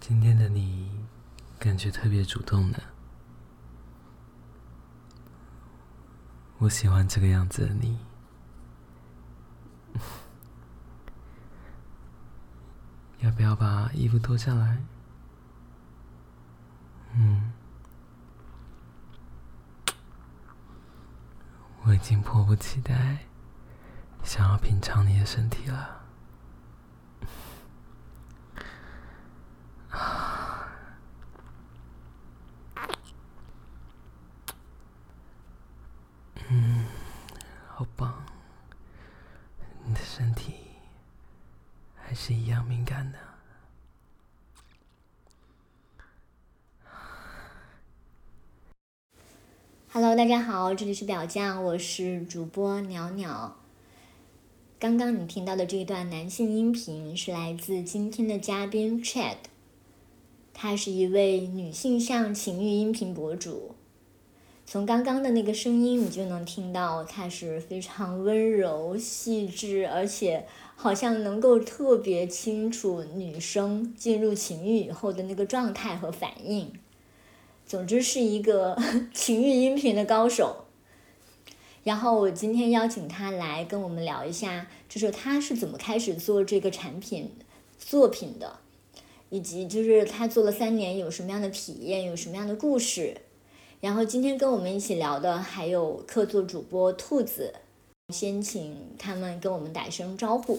今天的你感觉特别主动呢，我喜欢这个样子的你。要不要把衣服脱下来？嗯，我已经迫不及待想要品尝你的身体了。嗯，好棒！你的身体还是一样敏感的。Hello，大家好，这里是表酱，我是主播鸟鸟。刚刚你听到的这一段男性音频是来自今天的嘉宾 Chad，他是一位女性向情欲音频博主。从刚刚的那个声音，你就能听到他是非常温柔、细致，而且好像能够特别清楚女生进入情欲以后的那个状态和反应。总之是一个 情欲音频的高手。然后我今天邀请他来跟我们聊一下，就是他是怎么开始做这个产品作品的，以及就是他做了三年有什么样的体验，有什么样的故事。然后今天跟我们一起聊的还有客座主播兔子，先请他们跟我们打一声招呼。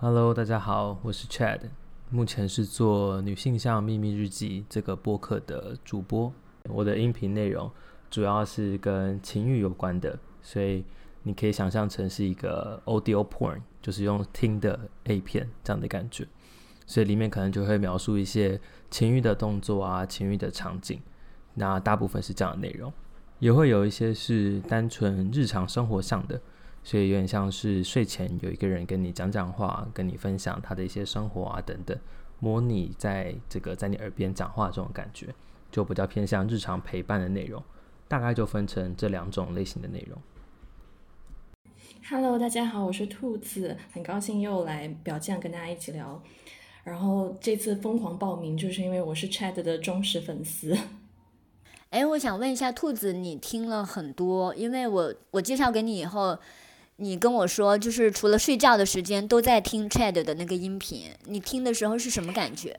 Hello，大家好，我是 Chad，目前是做《女性向秘密日记》这个播客的主播。我的音频内容主要是跟情欲有关的，所以你可以想象成是一个 audio porn，就是用听的 A 片这样的感觉。所以里面可能就会描述一些情欲的动作啊，情欲的场景。那大部分是这样的内容，也会有一些是单纯日常生活上的，所以有点像是睡前有一个人跟你讲讲话，跟你分享他的一些生活啊等等，模拟在这个在你耳边讲话这种感觉，就比较偏向日常陪伴的内容，大概就分成这两种类型的内容。Hello，大家好，我是兔子，很高兴又来表酱跟大家一起聊，然后这次疯狂报名就是因为我是 Chad 的忠实粉丝。哎，我想问一下兔子，你听了很多，因为我我介绍给你以后，你跟我说就是除了睡觉的时间都在听 Chad 的那个音频，你听的时候是什么感觉？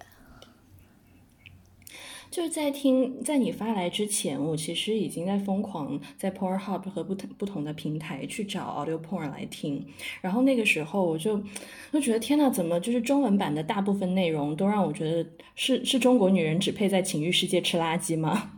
就是在听，在你发来之前，我其实已经在疯狂在 Pornhub 和不同不同的平台去找 Audio Porn 来听，然后那个时候我就就觉得天呐，怎么就是中文版的大部分内容都让我觉得是是中国女人只配在情欲世界吃垃圾吗？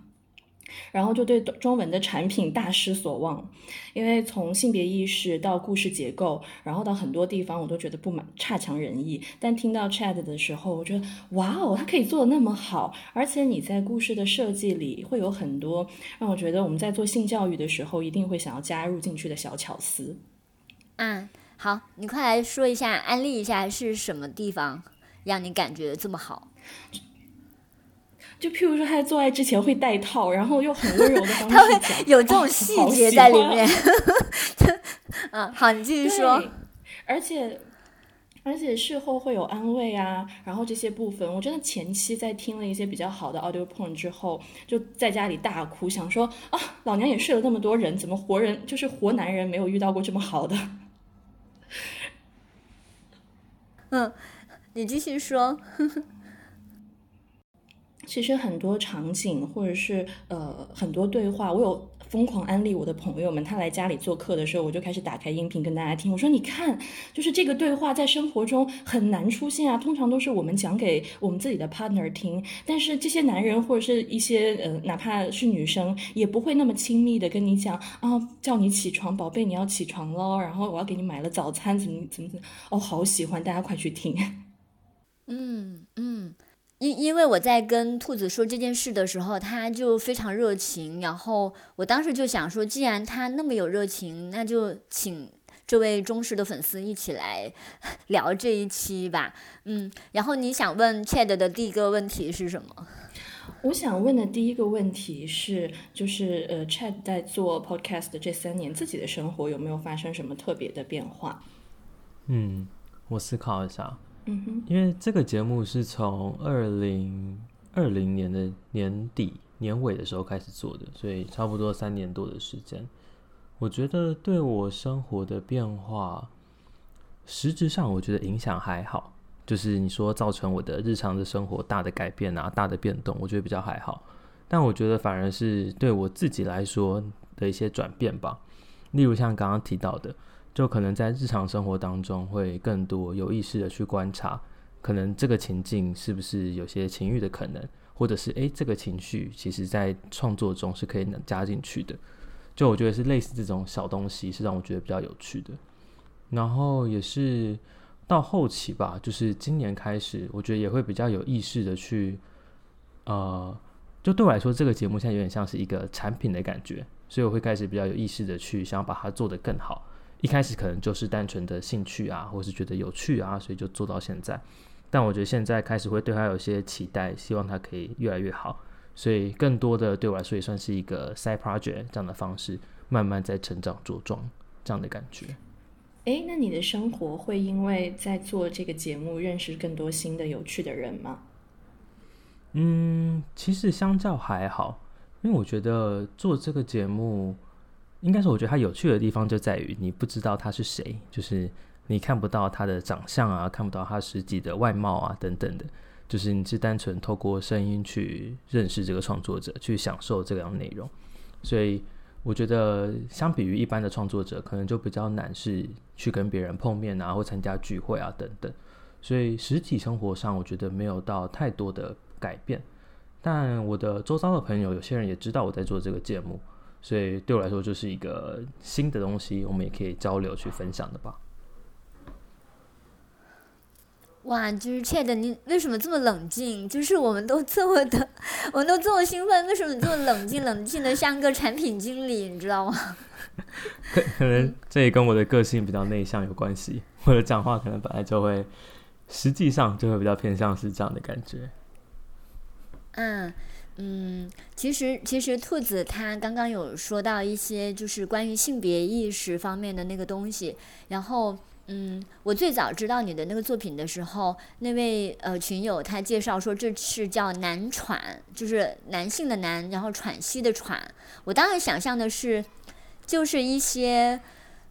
然后就对中文的产品大失所望，因为从性别意识到故事结构，然后到很多地方我都觉得不满差强人意。但听到 Chad 的时候，我觉得哇哦，他可以做的那么好，而且你在故事的设计里会有很多让我觉得我们在做性教育的时候一定会想要加入进去的小巧思。嗯，好，你快来说一下，安利一下是什么地方让你感觉这么好？就譬如说，他在做爱之前会戴套，然后用很温柔的方式讲，有这种细节在里面。嗯，好，你继续说。而且，而且事后会有安慰啊，然后这些部分，我真的前期在听了一些比较好的 audio porn 之后，就在家里大哭，想说啊，老娘也睡了那么多人，怎么活人就是活男人没有遇到过这么好的？嗯，你继续说。其实很多场景，或者是呃很多对话，我有疯狂安利我的朋友们。他来家里做客的时候，我就开始打开音频跟大家听。我说：“你看，就是这个对话在生活中很难出现啊，通常都是我们讲给我们自己的 partner 听。但是这些男人或者是一些呃哪怕是女生，也不会那么亲密的跟你讲啊，叫你起床，宝贝，你要起床喽，然后我要给你买了早餐，怎么怎么怎么，哦，好喜欢，大家快去听。嗯 嗯。因因为我在跟兔子说这件事的时候，他就非常热情。然后我当时就想说，既然他那么有热情，那就请这位忠实的粉丝一起来 聊这一期吧。嗯，然后你想问 Chad 的第一个问题是什么？我想问的第一个问题是，就是呃，Chad 在做 Podcast 这三年，自己的生活有没有发生什么特别的变化？嗯，我思考一下。因为这个节目是从二零二零年的年底年尾的时候开始做的，所以差不多三年多的时间。我觉得对我生活的变化，实质上我觉得影响还好。就是你说造成我的日常的生活大的改变啊，大的变动，我觉得比较还好。但我觉得反而是对我自己来说的一些转变吧。例如像刚刚提到的，就可能在日常生活当中会更多有意识的去观察，可能这个情境是不是有些情欲的可能，或者是诶，这个情绪其实在创作中是可以能加进去的。就我觉得是类似这种小东西，是让我觉得比较有趣的。然后也是。到后期吧，就是今年开始，我觉得也会比较有意识的去，呃，就对我来说，这个节目现在有点像是一个产品的感觉，所以我会开始比较有意识的去想要把它做得更好。一开始可能就是单纯的兴趣啊，或是觉得有趣啊，所以就做到现在。但我觉得现在开始会对他有些期待，希望他可以越来越好。所以更多的对我来说也算是一个 side project 这样的方式，慢慢在成长茁壮这样的感觉。诶，那你的生活会因为在做这个节目认识更多新的有趣的人吗？嗯，其实相较还好，因为我觉得做这个节目，应该是我觉得它有趣的地方就在于你不知道他是谁，就是你看不到他的长相啊，看不到他实际的外貌啊等等的，就是你是单纯透过声音去认识这个创作者，去享受这样内容，所以。我觉得相比于一般的创作者，可能就比较难是去跟别人碰面啊，或参加聚会啊等等。所以实体生活上，我觉得没有到太多的改变。但我的周遭的朋友，有些人也知道我在做这个节目，所以对我来说就是一个新的东西，我们也可以交流去分享的吧。哇，就是 Chad，你为什么这么冷静？就是我们都这么的，我们都这么兴奋，为什么你这么冷静？冷静的像个产品经理，你知道吗？可可能这也跟我的个性比较内向有关系，我的讲话可能本来就会，实际上就会比较偏向是这样的感觉。嗯嗯，其实其实兔子他刚刚有说到一些就是关于性别意识方面的那个东西，然后。嗯，我最早知道你的那个作品的时候，那位呃群友他介绍说这是叫男喘，就是男性的男，然后喘息的喘。我当然想象的是，就是一些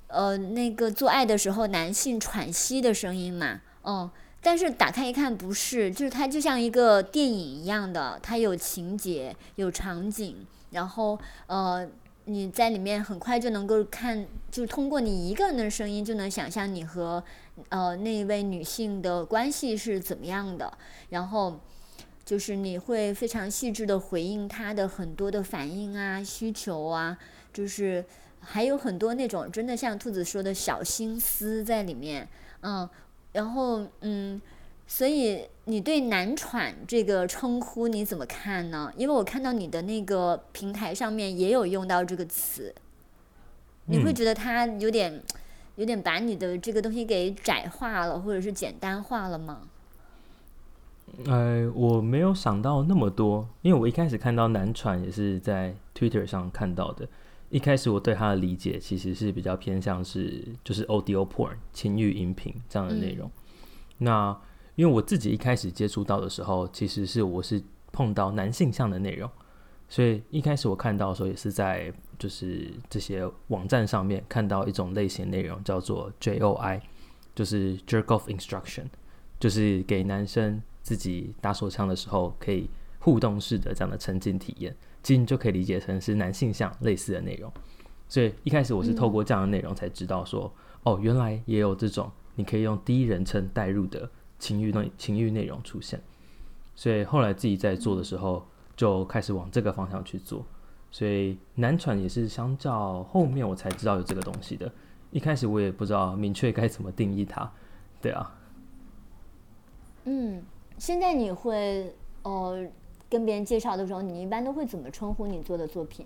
呃那个做爱的时候男性喘息的声音嘛，嗯。但是打开一看不是，就是它就像一个电影一样的，它有情节，有场景，然后呃。你在里面很快就能够看，就通过你一个人的声音就能想象你和呃那一位女性的关系是怎么样的，然后就是你会非常细致的回应她的很多的反应啊、需求啊，就是还有很多那种真的像兔子说的小心思在里面，嗯，然后嗯。所以你对“男喘”这个称呼你怎么看呢？因为我看到你的那个平台上面也有用到这个词，你会觉得它有点、有点把你的这个东西给窄化了，或者是简单化了吗？呃，我没有想到那么多，因为我一开始看到“男喘”也是在 Twitter 上看到的。一开始我对他的理解其实是比较偏向是就是 audio porn 情欲音频这样的内容，那。因为我自己一开始接触到的时候，其实是我是碰到男性向的内容，所以一开始我看到的时候，也是在就是这些网站上面看到一种类型内容，叫做 JOI，就是 Jerk Off Instruction，就是给男生自己打手枪的时候可以互动式的这样的沉浸体验，其实你就可以理解成是男性向类似的内容。所以一开始我是透过这样的内容才知道说，哦，原来也有这种你可以用第一人称代入的。情欲内情欲内容出现，所以后来自己在做的时候就开始往这个方向去做。所以男传也是相较后面我才知道有这个东西的，一开始我也不知道明确该怎么定义它。对啊，嗯，现在你会呃跟别人介绍的时候，你一般都会怎么称呼你做的作品？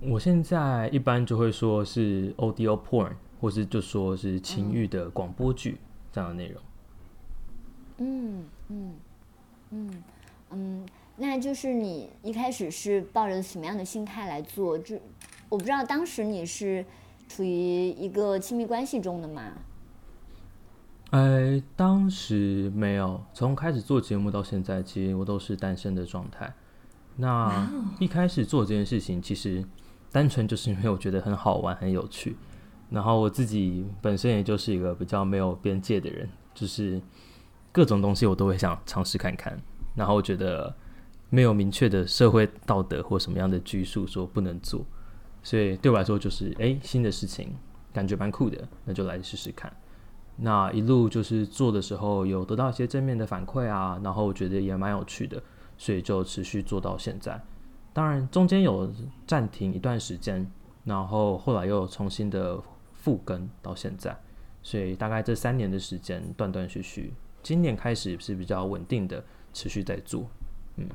我现在一般就会说是 audio porn，或是就说是情欲的广播剧这样的内容。嗯嗯嗯嗯，那就是你一开始是抱着什么样的心态来做？这我不知道，当时你是处于一个亲密关系中的吗？哎，当时没有，从开始做节目到现在，其实我都是单身的状态。那一开始做这件事情，其实单纯就是因为我觉得很好玩、很有趣。然后我自己本身也就是一个比较没有边界的人，就是各种东西我都会想尝试看看。然后我觉得没有明确的社会道德或什么样的拘束说不能做，所以对我来说就是哎新的事情，感觉蛮酷的，那就来试试看。那一路就是做的时候有得到一些正面的反馈啊，然后我觉得也蛮有趣的，所以就持续做到现在。当然中间有暂停一段时间，然后后来又重新的复更到现在，所以大概这三年的时间断断续续，今年开始是比较稳定的持续在做。嗯，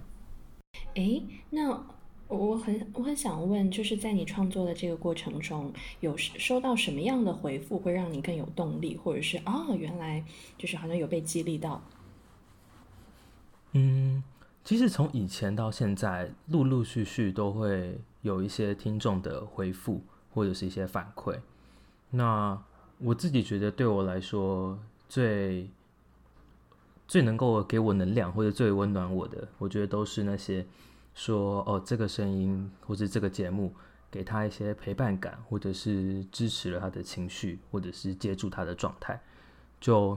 诶，那。我很我很想问，就是在你创作的这个过程中，有收到什么样的回复会让你更有动力，或者是哦，原来就是好像有被激励到？嗯，其实从以前到现在，陆陆续续都会有一些听众的回复或者是一些反馈。那我自己觉得，对我来说最最能够给我能量或者最温暖我的，我觉得都是那些。说哦，这个声音或者这个节目给他一些陪伴感，或者是支持了他的情绪，或者是接住他的状态，就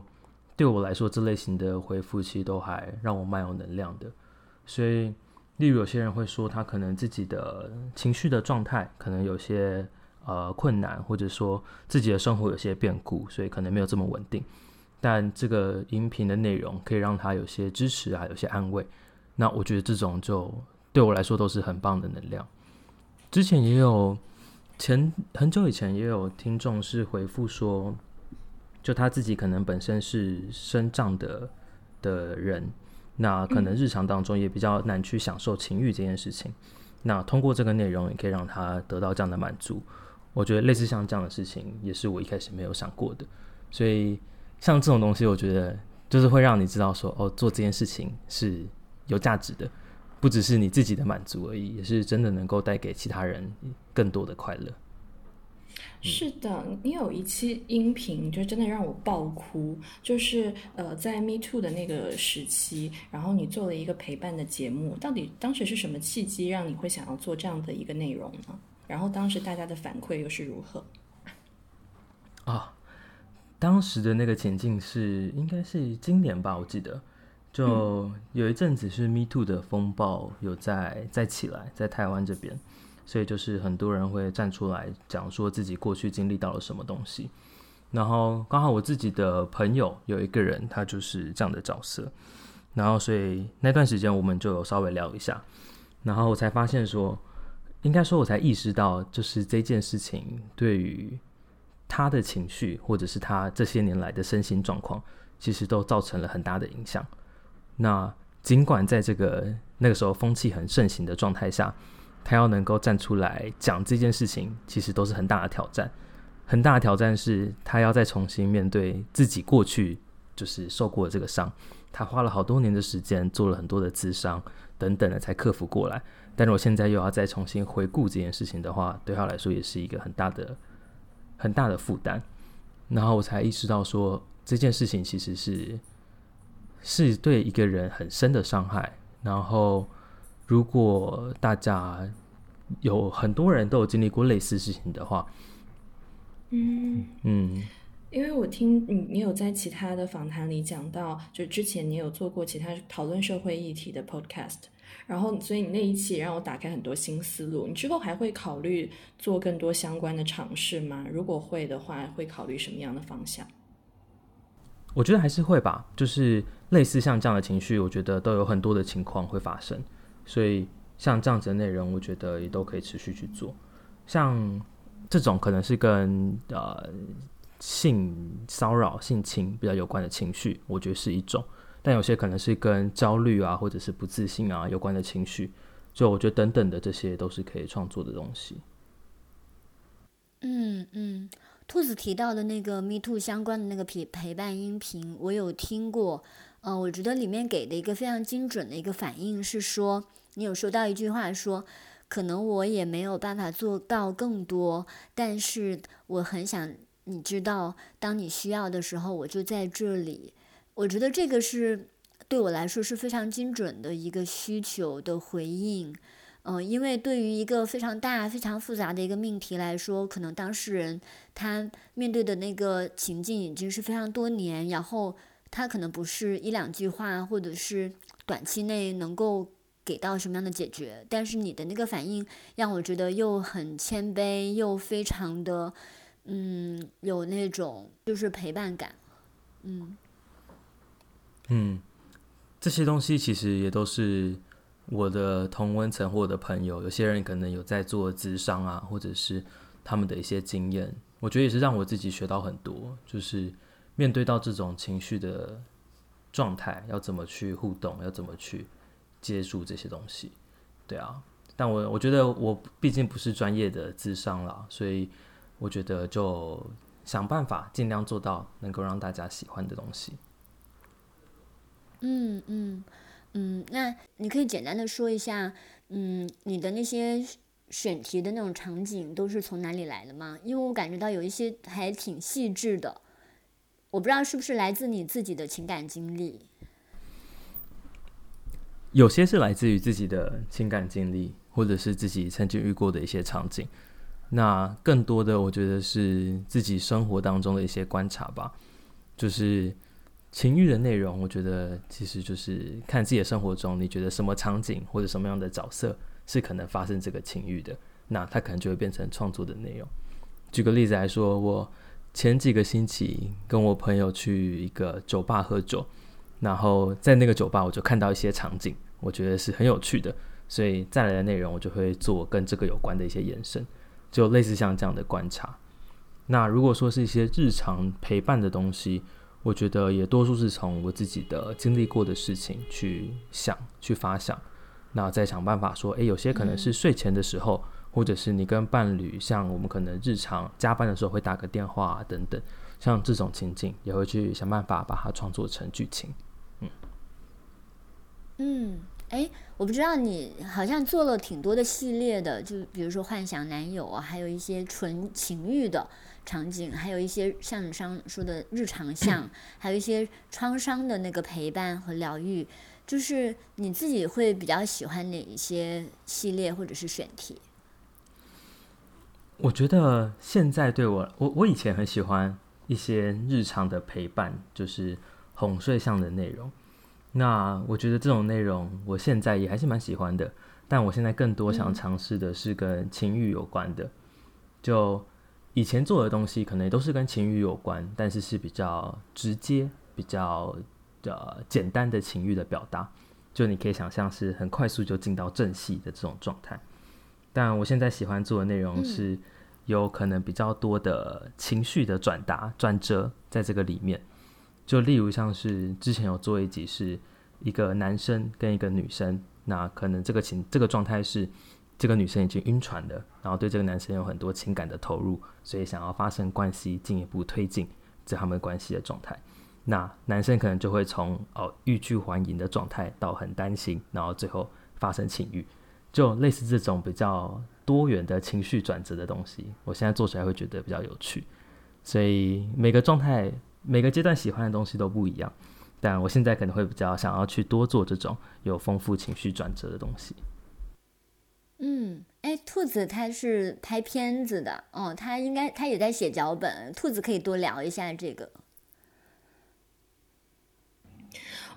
对我来说，这类型的回复其实都还让我蛮有能量的。所以，例如有些人会说，他可能自己的情绪的状态可能有些呃困难，或者说自己的生活有些变故，所以可能没有这么稳定。但这个音频的内容可以让他有些支持啊，有些安慰。那我觉得这种就。对我来说都是很棒的能量。之前也有前很久以前也有听众是回复说，就他自己可能本身是身障的的人，那可能日常当中也比较难去享受情欲这件事情。那通过这个内容也可以让他得到这样的满足。我觉得类似像这样的事情，也是我一开始没有想过的。所以像这种东西，我觉得就是会让你知道说，哦，做这件事情是有价值的。不只是你自己的满足而已，也是真的能够带给其他人更多的快乐。是的，你有一期音频就真的让我爆哭，就是呃，在 Me Too 的那个时期，然后你做了一个陪伴的节目，到底当时是什么契机让你会想要做这样的一个内容呢？然后当时大家的反馈又是如何？啊，当时的那个情境是应该是今年吧，我记得。就有一阵子是 Me Too 的风暴有在在起来，在台湾这边，所以就是很多人会站出来讲说自己过去经历到了什么东西。然后刚好我自己的朋友有一个人，他就是这样的角色。然后所以那段时间我们就有稍微聊一下，然后我才发现说，应该说我才意识到，就是这件事情对于他的情绪，或者是他这些年来的身心状况，其实都造成了很大的影响。那尽管在这个那个时候风气很盛行的状态下，他要能够站出来讲这件事情，其实都是很大的挑战。很大的挑战是他要再重新面对自己过去就是受过的这个伤，他花了好多年的时间，做了很多的咨商等等的才克服过来。但是我现在又要再重新回顾这件事情的话，对他来说也是一个很大的很大的负担。然后我才意识到说这件事情其实是。是对一个人很深的伤害。然后，如果大家有很多人都有经历过类似事情的话，嗯嗯，因为我听你，你有在其他的访谈里讲到，就之前你有做过其他讨论社会议题的 podcast，然后所以你那一期让我打开很多新思路。你之后还会考虑做更多相关的尝试吗？如果会的话，会考虑什么样的方向？我觉得还是会吧，就是类似像这样的情绪，我觉得都有很多的情况会发生，所以像这样子的内容，我觉得也都可以持续去做。像这种可能是跟呃性骚扰、性侵比较有关的情绪，我觉得是一种；但有些可能是跟焦虑啊，或者是不自信啊有关的情绪，就我觉得等等的这些都是可以创作的东西。嗯嗯。兔子提到的那个 Me Too 相关的那个陪陪伴音频，我有听过。嗯，我觉得里面给的一个非常精准的一个反应是说，你有说到一句话说，可能我也没有办法做到更多，但是我很想你知道，当你需要的时候，我就在这里。我觉得这个是对我来说是非常精准的一个需求的回应。嗯，因为对于一个非常大、非常复杂的一个命题来说，可能当事人他面对的那个情境已经是非常多年，然后他可能不是一两句话，或者是短期内能够给到什么样的解决。但是你的那个反应让我觉得又很谦卑，又非常的嗯有那种就是陪伴感。嗯嗯，这些东西其实也都是。我的同温层或我的朋友，有些人可能有在做智商啊，或者是他们的一些经验，我觉得也是让我自己学到很多。就是面对到这种情绪的状态，要怎么去互动，要怎么去接触这些东西，对啊。但我我觉得我毕竟不是专业的智商啦，所以我觉得就想办法尽量做到能够让大家喜欢的东西。嗯嗯。嗯，嗯那你可以简单的说一下，嗯，你的那些选题的那种场景都是从哪里来的吗？因为我感觉到有一些还挺细致的，我不知道是不是来自你自己的情感经历。有些是来自于自己的情感经历，或者是自己曾经遇过的一些场景。那更多的，我觉得是自己生活当中的一些观察吧，就是。情欲的内容，我觉得其实就是看自己的生活中，你觉得什么场景或者什么样的角色是可能发生这个情欲的，那它可能就会变成创作的内容。举个例子来说，我前几个星期跟我朋友去一个酒吧喝酒，然后在那个酒吧我就看到一些场景，我觉得是很有趣的，所以再来的内容我就会做跟这个有关的一些延伸，就类似像这样的观察。那如果说是一些日常陪伴的东西。我觉得也多数是从我自己的经历过的事情去想、去发想，那再想办法说，诶，有些可能是睡前的时候，或者是你跟伴侣，像我们可能日常加班的时候会打个电话等等，像这种情景，也会去想办法把它创作成剧情。嗯，嗯，哎，我不知道你好像做了挺多的系列的，就比如说幻想男友啊，还有一些纯情欲的。场景，还有一些像你上说的日常 像，还有一些创伤的那个陪伴和疗愈，就是你自己会比较喜欢哪一些系列或者是选题？我觉得现在对我，我我以前很喜欢一些日常的陪伴，就是哄睡上的内容。那我觉得这种内容，我现在也还是蛮喜欢的。但我现在更多想尝试的是跟情欲有关的，就。以前做的东西可能也都是跟情欲有关，但是是比较直接、比较呃简单的情欲的表达，就你可以想象是很快速就进到正戏的这种状态。但我现在喜欢做的内容是有可能比较多的情绪的转达、转折在这个里面。就例如像是之前有做一集是一个男生跟一个女生，那可能这个情这个状态是。这个女生已经晕船了，然后对这个男生有很多情感的投入，所以想要发生关系，进一步推进这他们关系的状态。那男生可能就会从哦欲拒还迎的状态到很担心，然后最后发生情欲，就类似这种比较多元的情绪转折的东西。我现在做起来会觉得比较有趣，所以每个状态、每个阶段喜欢的东西都不一样。但我现在可能会比较想要去多做这种有丰富情绪转折的东西。嗯，哎，兔子他是拍片子的，哦，他应该他也在写脚本，兔子可以多聊一下这个。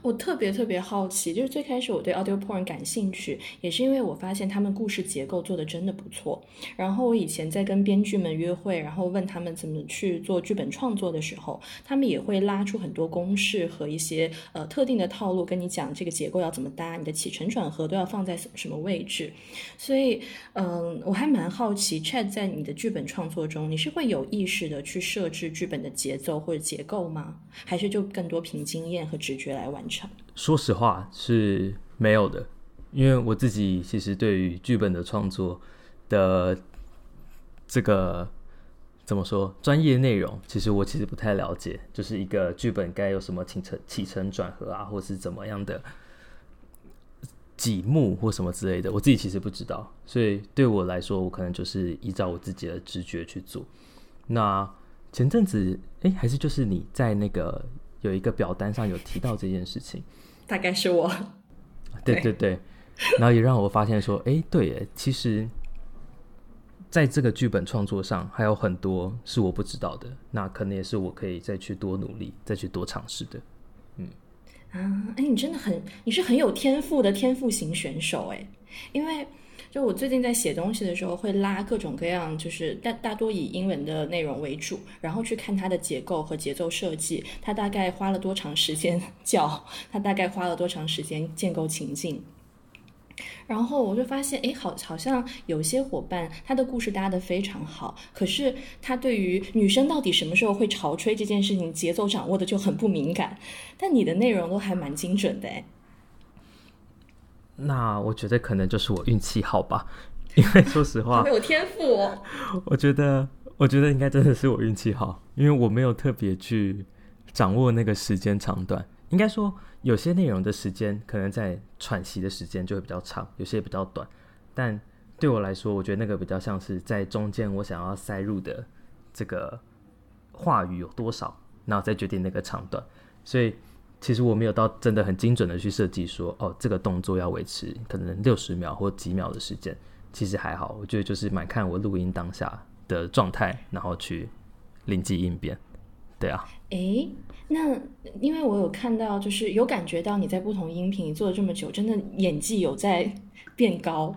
我特别特别好奇，就是最开始我对 audio porn 感兴趣，也是因为我发现他们故事结构做的真的不错。然后我以前在跟编剧们约会，然后问他们怎么去做剧本创作的时候，他们也会拉出很多公式和一些呃特定的套路，跟你讲这个结构要怎么搭，你的起承转合都要放在什什么位置。所以，嗯，我还蛮好奇，Chad 在你的剧本创作中，你是会有意识的去设置剧本的节奏或者结构吗？还是就更多凭经验和直觉来完成？说实话是没有的，因为我自己其实对于剧本的创作的这个怎么说专业内容，其实我其实不太了解。就是一个剧本该有什么起承起承转合啊，或是怎么样的几幕或什么之类的，我自己其实不知道。所以对我来说，我可能就是依照我自己的直觉去做。那前阵子，哎，还是就是你在那个有一个表单上有提到这件事情，大概是我。对对对，然后也让我发现说，哎，对，其实在这个剧本创作上还有很多是我不知道的，那可能也是我可以再去多努力、再去多尝试的。嗯，啊，哎，你真的很，你是很有天赋的天赋型选手，哎，因为。就我最近在写东西的时候，会拉各种各样，就是大大多以英文的内容为主，然后去看它的结构和节奏设计，它大概花了多长时间叫，它大概花了多长时间建构情境，然后我就发现，哎，好，好像有些伙伴他的故事搭得非常好，可是他对于女生到底什么时候会潮吹这件事情节奏掌握的就很不敏感，但你的内容都还蛮精准的，哎。那我觉得可能就是我运气好吧，因为说实话，没有天赋。我觉得，我觉得应该真的是我运气好，因为我没有特别去掌握那个时间长短。应该说，有些内容的时间可能在喘息的时间就会比较长，有些比较短。但对我来说，我觉得那个比较像是在中间我想要塞入的这个话语有多少，然后再决定那个长短。所以。其实我没有到真的很精准的去设计说，哦，这个动作要维持可能六十秒或几秒的时间，其实还好。我觉得就是蛮看我录音当下的状态，然后去灵机应变。对啊。诶，那因为我有看到，就是有感觉到你在不同音频做了这么久，真的演技有在变高。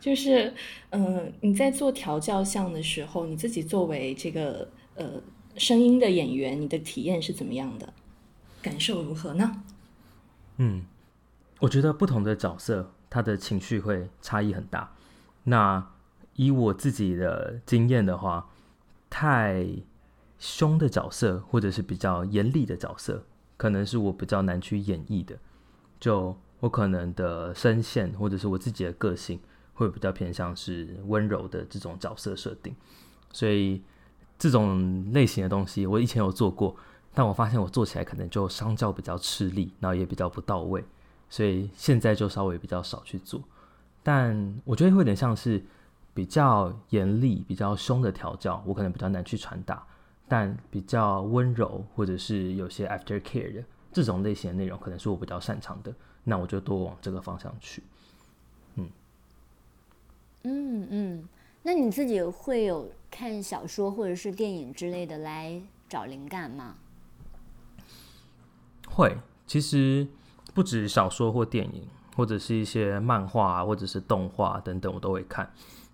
就是，嗯，你在做调教项的时候，你自己作为这个呃声音的演员，你的体验是怎么样的？感受如何呢？嗯，我觉得不同的角色，他的情绪会差异很大。那以我自己的经验的话，太凶的角色，或者是比较严厉的角色，可能是我比较难去演绎的。就我可能的声线，或者是我自己的个性，会比较偏向是温柔的这种角色设定。所以这种类型的东西，我以前有做过。但我发现我做起来可能就相较比较吃力，然后也比较不到位，所以现在就稍微比较少去做。但我觉得会有点像是比较严厉、比较凶的调教，我可能比较难去传达。但比较温柔或者是有些 after care 的这种类型的内容，可能是我比较擅长的，那我就多往这个方向去。嗯嗯嗯，那你自己会有看小说或者是电影之类的来找灵感吗？会，其实不止小说或电影，或者是一些漫画或者是动画等等，我都会看。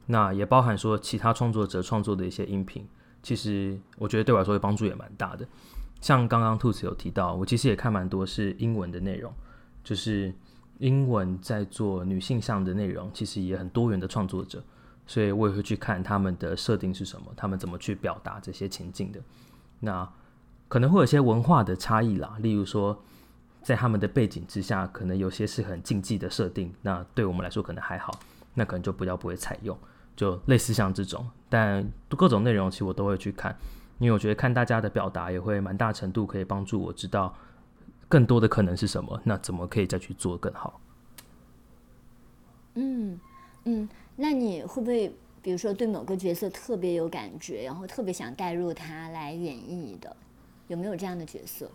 那也包含说其他创作者创作的一些音频，其实我觉得对我来说帮助也蛮大的。像刚刚兔子有提到，我其实也看蛮多是英文的内容，就是英文在做女性向的内容，其实也很多元的创作者，所以我也会去看他们的设定是什么，他们怎么去表达这些情境的。那可能会有些文化的差异啦，例如说，在他们的背景之下，可能有些是很禁忌的设定，那对我们来说可能还好，那可能就不要不会采用，就类似像这种，但各种内容其实我都会去看，因为我觉得看大家的表达也会蛮大程度可以帮助我知道更多的可能是什么，那怎么可以再去做更好。嗯嗯，那你会不会比如说对某个角色特别有感觉，然后特别想带入他来演绎的？有没有这样的角色？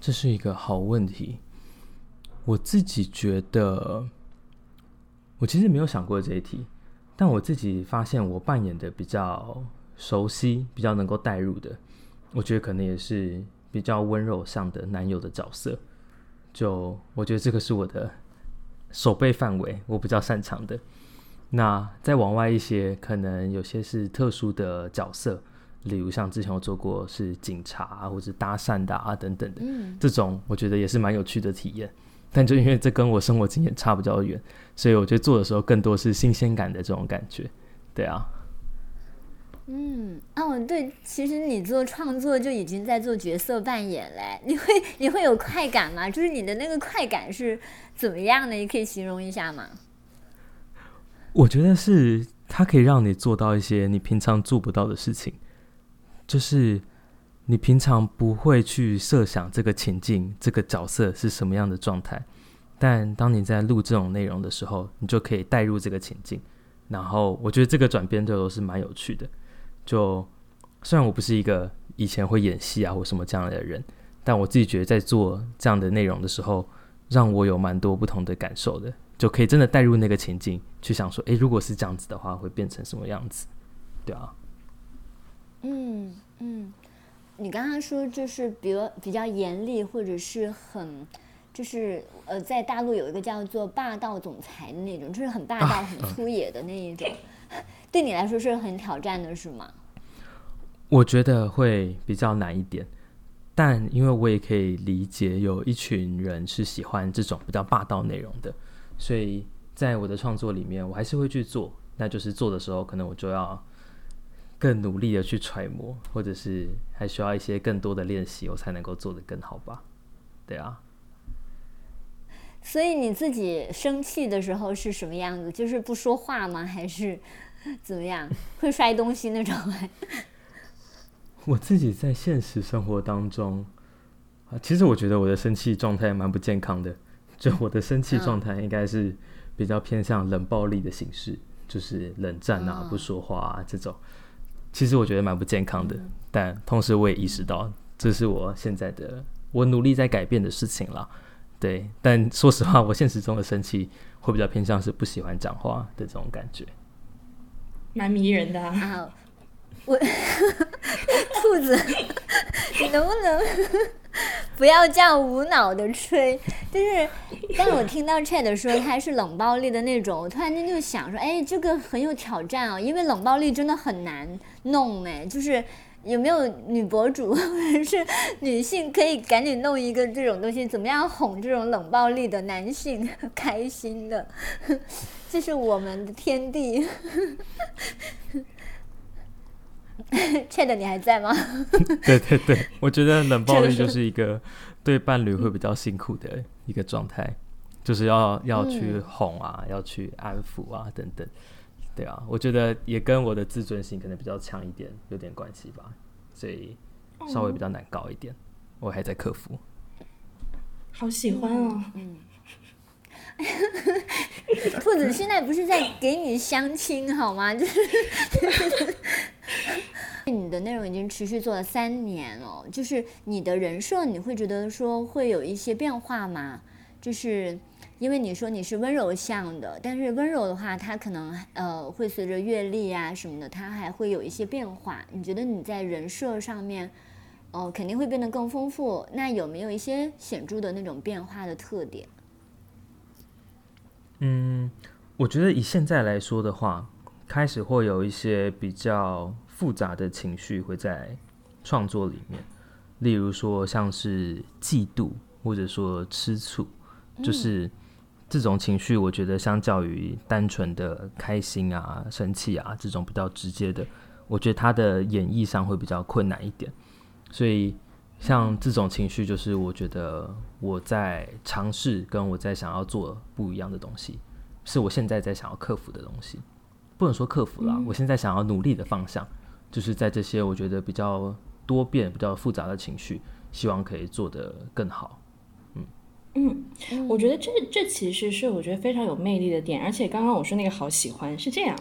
这是一个好问题。我自己觉得，我其实没有想过这一题，但我自己发现我扮演的比较熟悉、比较能够带入的，我觉得可能也是比较温柔上的男友的角色。就我觉得这个是我的手背范围，我比较擅长的。那再往外一些，可能有些是特殊的角色。例如像之前我做过是警察啊或者搭讪的啊等等的，这种我觉得也是蛮有趣的体验。但就因为这跟我生活经验差比较远，所以我觉得做的时候更多是新鲜感的这种感觉。对啊，嗯，哦，对，其实你做创作就已经在做角色扮演嘞。你会你会有快感吗？就是你的那个快感是怎么样的？你可以形容一下吗？我觉得是它可以让你做到一些你平常做不到的事情。就是你平常不会去设想这个情境、这个角色是什么样的状态，但当你在录这种内容的时候，你就可以带入这个情境。然后我觉得这个转变对我是蛮有趣的。就虽然我不是一个以前会演戏啊或什么这样的人，但我自己觉得在做这样的内容的时候，让我有蛮多不同的感受的，就可以真的带入那个情境，去想说，诶，如果是这样子的话，会变成什么样子？对啊。嗯嗯，你刚刚说就是比如比较严厉或者是很，就是呃，在大陆有一个叫做霸道总裁的那种，就是很霸道、很粗野的那一种，对你来说是很挑战的，是吗？我觉得会比较难一点，但因为我也可以理解有一群人是喜欢这种比较霸道内容的，所以在我的创作里面，我还是会去做。那就是做的时候，可能我就要。更努力的去揣摩，或者是还需要一些更多的练习，我才能够做得更好吧？对啊。所以你自己生气的时候是什么样子？就是不说话吗？还是怎么样？会摔东西那种？我自己在现实生活当中啊，其实我觉得我的生气状态蛮不健康的。就我的生气状态应该是比较偏向冷暴力的形式，就是冷战啊、不说话啊这种。其实我觉得蛮不健康的，但同时我也意识到这是我现在的我努力在改变的事情了。对，但说实话，我现实中的生气会比较偏向是不喜欢讲话的这种感觉，蛮迷人的啊。我 兔子，你能不能 不要这样无脑的吹？就是，但我听到 Chad 说他是冷暴力的那种，我突然间就想说，哎，这个很有挑战哦，因为冷暴力真的很难弄哎。就是有没有女博主 或者是女性可以赶紧弄一个这种东西，怎么样哄这种冷暴力的男性 开心的？这是我们的天地。Chad，你还在吗？对对对，我觉得冷暴力就是一个对伴侣会比较辛苦的一个状态，就是要要去哄啊，要去安抚啊，等等。对啊，我觉得也跟我的自尊心可能比较强一点有点关系吧，所以稍微比较难搞一点，我还在克服。好喜欢哦，嗯。兔子现在不是在给你相亲好吗？就是。你的内容已经持续做了三年了，就是你的人设，你会觉得说会有一些变化吗？就是因为你说你是温柔向的，但是温柔的话，它可能呃会随着阅历啊什么的，它还会有一些变化。你觉得你在人设上面，哦肯定会变得更丰富。那有没有一些显著的那种变化的特点？嗯，我觉得以现在来说的话，开始会有一些比较。复杂的情绪会在创作里面，例如说像是嫉妒，或者说吃醋，就是这种情绪。我觉得相较于单纯的开心啊、生气啊这种比较直接的，我觉得它的演绎上会比较困难一点。所以像这种情绪，就是我觉得我在尝试跟我在想要做不一样的东西，是我现在在想要克服的东西。不能说克服了，我现在想要努力的方向。就是在这些我觉得比较多变、比较复杂的情绪，希望可以做得更好。嗯嗯，我觉得这这其实是我觉得非常有魅力的点。而且刚刚我说那个好喜欢是这样，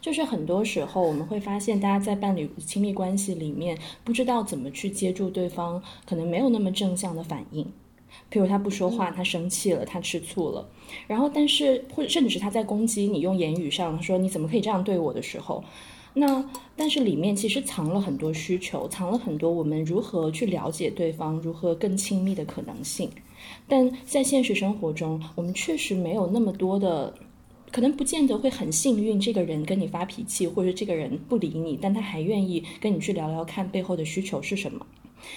就是很多时候我们会发现，大家在伴侣亲密关系里面不知道怎么去接住对方，可能没有那么正向的反应。譬如他不说话，他生气了，他吃醋了，然后但是或者甚至是他在攻击你，用言语上说你怎么可以这样对我的时候。那但是里面其实藏了很多需求，藏了很多我们如何去了解对方，如何更亲密的可能性。但在现实生活中，我们确实没有那么多的，可能不见得会很幸运，这个人跟你发脾气，或者这个人不理你，但他还愿意跟你去聊聊看背后的需求是什么。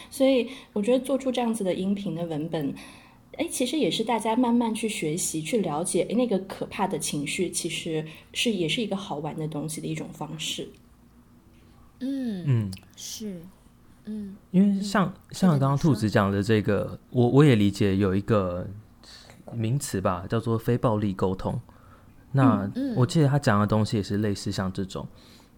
所以我觉得做出这样子的音频的文本。哎，其实也是大家慢慢去学习、去了解，哎，那个可怕的情绪，其实是也是一个好玩的东西的一种方式。嗯嗯，是，嗯，因为像像刚刚兔子讲的这个，我我也理解有一个名词吧，叫做非暴力沟通。那我记得他讲的东西也是类似像这种，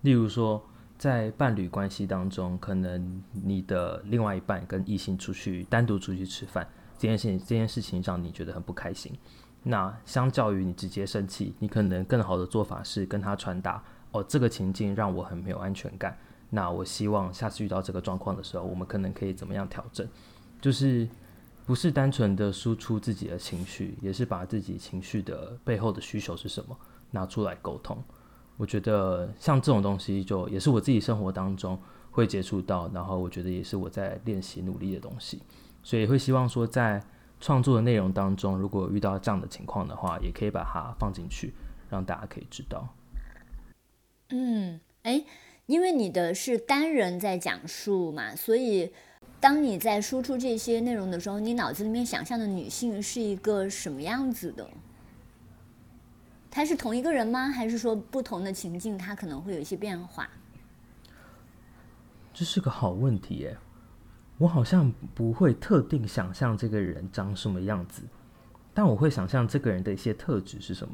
例如说在伴侣关系当中，可能你的另外一半跟异性出去单独出去吃饭。这件事情，这件事情让你觉得很不开心。那相较于你直接生气，你可能更好的做法是跟他传达：哦，这个情境让我很没有安全感。那我希望下次遇到这个状况的时候，我们可能可以怎么样调整？就是不是单纯的输出自己的情绪，也是把自己情绪的背后的需求是什么拿出来沟通。我觉得像这种东西，就也是我自己生活当中会接触到，然后我觉得也是我在练习努力的东西，所以会希望说在创作的内容当中，如果遇到这样的情况的话，也可以把它放进去，让大家可以知道。嗯，哎，因为你的是单人在讲述嘛，所以当你在输出这些内容的时候，你脑子里面想象的女性是一个什么样子的？她是同一个人吗？还是说不同的情境，她可能会有一些变化？这是个好问题耶。我好像不会特定想象这个人长什么样子，但我会想象这个人的一些特质是什么。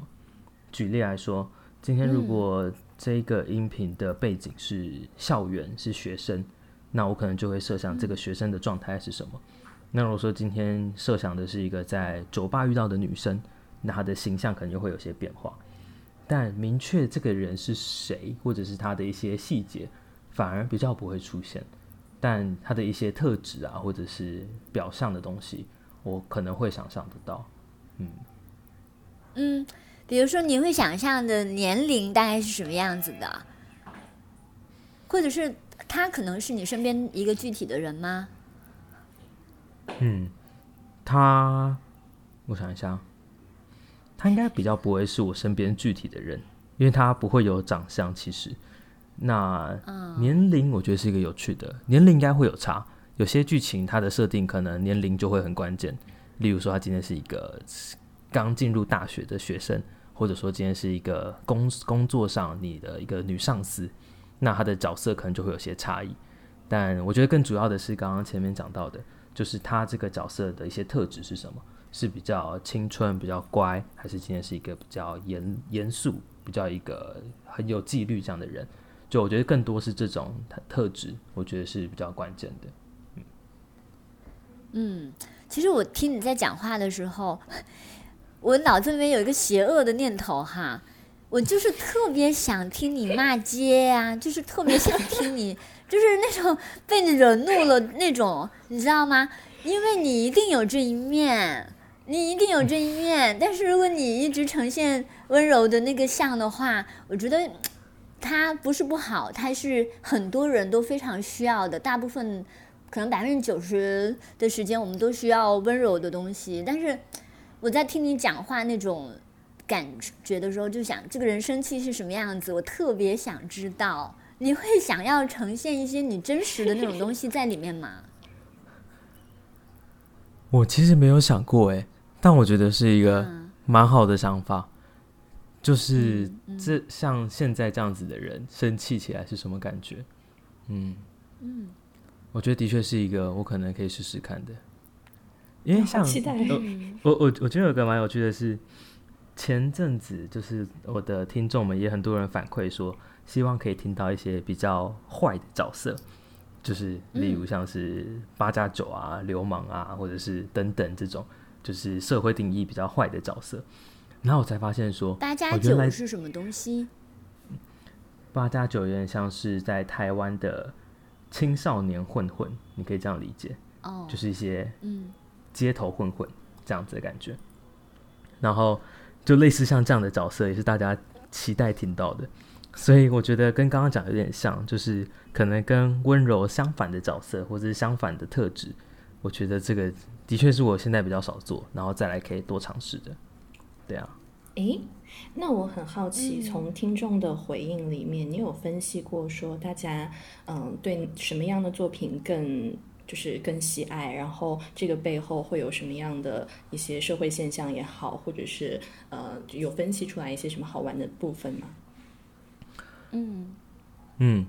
举例来说，今天如果这个音频的背景是校园，是学生，那我可能就会设想这个学生的状态是什么。那如果说今天设想的是一个在酒吧遇到的女生。那她的形象可能就会有些变化，但明确这个人是谁，或者是他的一些细节，反而比较不会出现。但他的一些特质啊，或者是表象的东西，我可能会想象得到。嗯嗯，比如说你会想象的年龄大概是什么样子的，或者是他可能是你身边一个具体的人吗？嗯，他，我想一下。他应该比较不会是我身边具体的人，因为他不会有长相。其实，那年龄我觉得是一个有趣的，年龄应该会有差。有些剧情它的设定可能年龄就会很关键，例如说他今天是一个刚进入大学的学生，或者说今天是一个工工作上你的一个女上司，那他的角色可能就会有些差异。但我觉得更主要的是刚刚前面讲到的，就是他这个角色的一些特质是什么。是比较青春、比较乖，还是今天是一个比较严严肃、比较一个很有纪律这样的人？就我觉得更多是这种特质，我觉得是比较关键的。嗯，其实我听你在讲话的时候，我脑子里面有一个邪恶的念头哈，我就是特别想听你骂街呀，就是特别想听你，就是那种被你惹怒了那种，你知道吗？因为你一定有这一面。你一定有这一面，但是如果你一直呈现温柔的那个像的话，我觉得它不是不好，它是很多人都非常需要的。大部分可能百分之九十的时间，我们都需要温柔的东西。但是我在听你讲话那种感觉的时候，就想这个人生气是什么样子，我特别想知道。你会想要呈现一些你真实的那种东西在里面吗？我其实没有想过，哎。但我觉得是一个蛮好的想法，就是这像现在这样子的人生气起来是什么感觉？嗯。嗯，我觉得的确是一个我可能可以试试看的，因为像我 我我觉得有个蛮有趣的是，前阵子就是我的听众们也很多人反馈说，希望可以听到一些比较坏的角色，就是例如像是八加九啊、流氓啊，或者是等等这种。就是社会定义比较坏的角色，然后我才发现说，八加九是什么东西？八加九有点像是在台湾的青少年混混，你可以这样理解哦，就是一些嗯街头混混这样子的感觉。然后就类似像这样的角色，也是大家期待听到的。所以我觉得跟刚刚讲有点像，就是可能跟温柔相反的角色，或者是相反的特质。我觉得这个。的确是我现在比较少做，然后再来可以多尝试的，对啊。诶，那我很好奇，从听众的回应里面，你有分析过说大家嗯对什么样的作品更就是更喜爱，然后这个背后会有什么样的一些社会现象也好，或者是呃有分析出来一些什么好玩的部分吗？嗯嗯，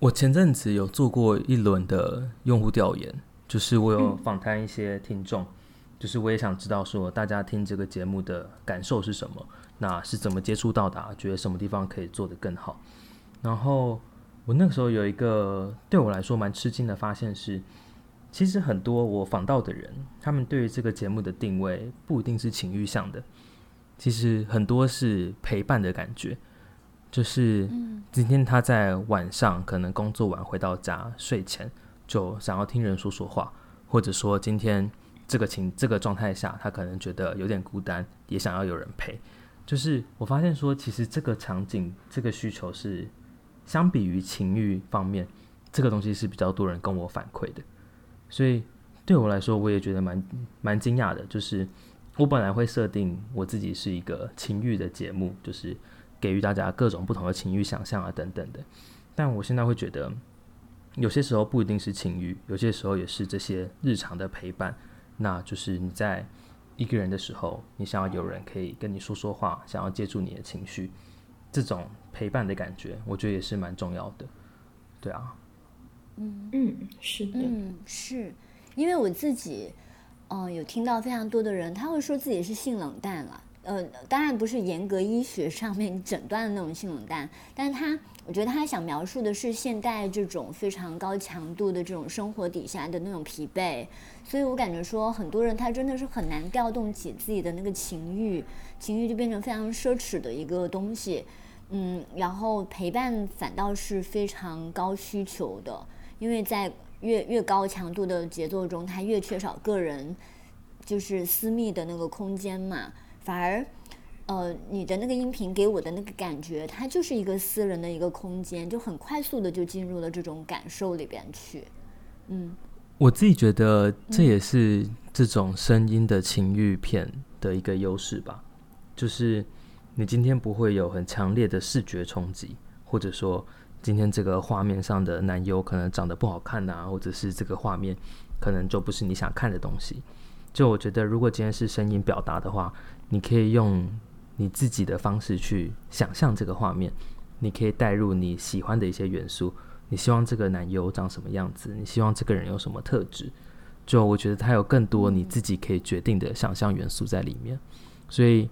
我前阵子有做过一轮的用户调研。就是我有访谈一些听众，就是我也想知道说大家听这个节目的感受是什么，那是怎么接触到的？觉得什么地方可以做得更好？然后我那个时候有一个对我来说蛮吃惊的发现是，其实很多我访到的人，他们对于这个节目的定位不一定是情欲向的，其实很多是陪伴的感觉。就是今天他在晚上可能工作完回到家睡前就想要听人说说话，或者说今天这个情这个状态下，他可能觉得有点孤单，也想要有人陪。就是我发现说，其实这个场景这个需求是相比于情欲方面，这个东西是比较多人跟我反馈的，所以对我来说，我也觉得蛮蛮惊讶的。就是我本来会设定我自己是一个情欲的节目，就是给予大家各种不同的情欲想象啊等等的，但我现在会觉得，有些时候不一定是情欲，有些时候也是这些日常的陪伴，那就是你在。一个人的时候，你想要有人可以跟你说说话，想要借助你的情绪，这种陪伴的感觉，我觉得也是蛮重要的。对啊，嗯嗯，是的，嗯，是因为我自己，嗯，有听到非常多的人，他会说自己是性冷淡了。呃，当然不是严格医学上面诊断的那种性冷淡，但是他，我觉得他想描述的是现代这种非常高强度的这种生活底下的那种疲惫，所以我感觉说很多人他真的是很难调动起自己的那个情欲，情欲就变成非常奢侈的一个东西，嗯，然后陪伴反倒是非常高需求的，因为在越越高强度的节奏中，他越缺少个人就是私密的那个空间嘛。反而，呃，你的那个音频给我的那个感觉，它就是一个私人的一个空间，就很快速的就进入了这种感受里边去。嗯，我自己觉得这也是这种声音的情欲片的一个优势吧，就是你今天不会有很强烈的视觉冲击，或者说今天这个画面上的男优可能长得不好看呐，或者是这个画面可能就不是你想看的东西。就我觉得，如果今天是声音表达的话。你可以用你自己的方式去想象这个画面，你可以带入你喜欢的一些元素。你希望这个男友长什么样子？你希望这个人有什么特质？就我觉得他有更多你自己可以决定的想象元素在里面。所以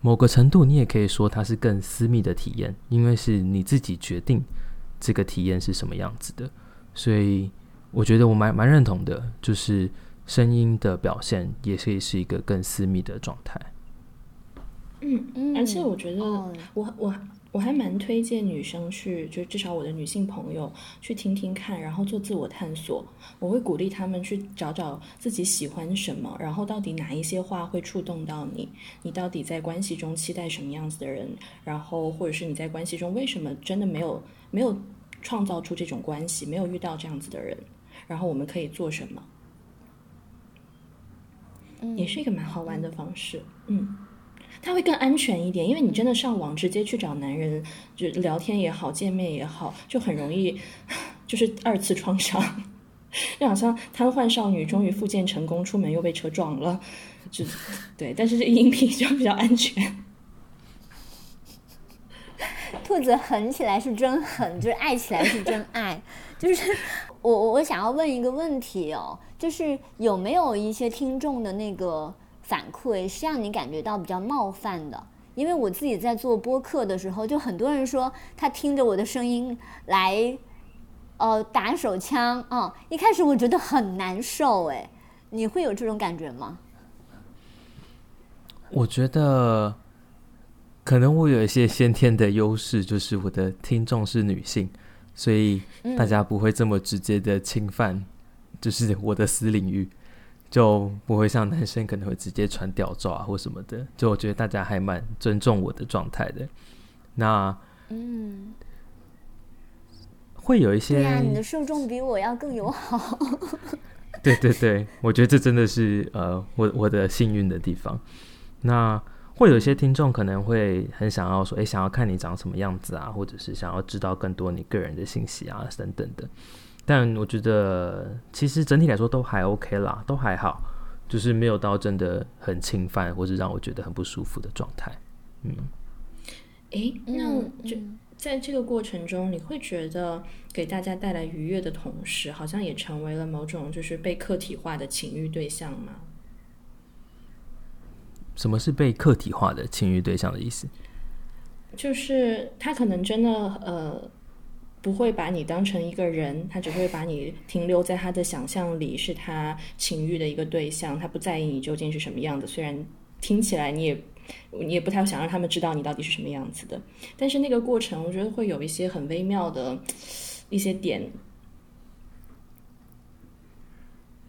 某个程度，你也可以说它是更私密的体验，因为是你自己决定这个体验是什么样子的。所以我觉得我蛮蛮认同的，就是声音的表现也可以是一个更私密的状态。嗯，而且我觉得，我我我还蛮推荐女生去，就至少我的女性朋友去听听看，然后做自我探索。我会鼓励他们去找找自己喜欢什么，然后到底哪一些话会触动到你，你到底在关系中期待什么样子的人，然后或者是你在关系中为什么真的没有没有创造出这种关系，没有遇到这样子的人，然后我们可以做什么？也是一个蛮好玩的方式，嗯。他会更安全一点，因为你真的上网直接去找男人，就聊天也好，见面也好，就很容易，就是二次创伤，就好像瘫痪少女终于复健成功，出门又被车撞了，就对。但是这音频就比较安全。兔子狠起来是真狠，就是爱起来是真爱。就是我我我想要问一个问题哦，就是有没有一些听众的那个？反馈是让你感觉到比较冒犯的，因为我自己在做播客的时候，就很多人说他听着我的声音来，呃，打手枪啊，一开始我觉得很难受，哎，你会有这种感觉吗？我觉得可能我有一些先天的优势，就是我的听众是女性，所以大家不会这么直接的侵犯，就是我的私领域。就不会像男生可能会直接穿吊罩啊或什么的，就我觉得大家还蛮尊重我的状态的。那嗯，会有一些对呀，你的受众比我要更友好。对对对，我觉得这真的是呃我我的幸运的地方。那会有一些听众可能会很想要说，哎，想要看你长什么样子啊，或者是想要知道更多你个人的信息啊等等的。但我觉得，其实整体来说都还 OK 啦，都还好，就是没有到真的很侵犯或者让我觉得很不舒服的状态。嗯，诶，那就在这个过程中，你会觉得给大家带来愉悦的同时，好像也成为了某种就是被客体化的情欲对象吗？什么是被客体化的情欲对象的意思？就是他可能真的呃。不会把你当成一个人，他只会把你停留在他的想象里，是他情欲的一个对象。他不在意你究竟是什么样的，虽然听起来你也你也不太想让他们知道你到底是什么样子的。但是那个过程，我觉得会有一些很微妙的一些点。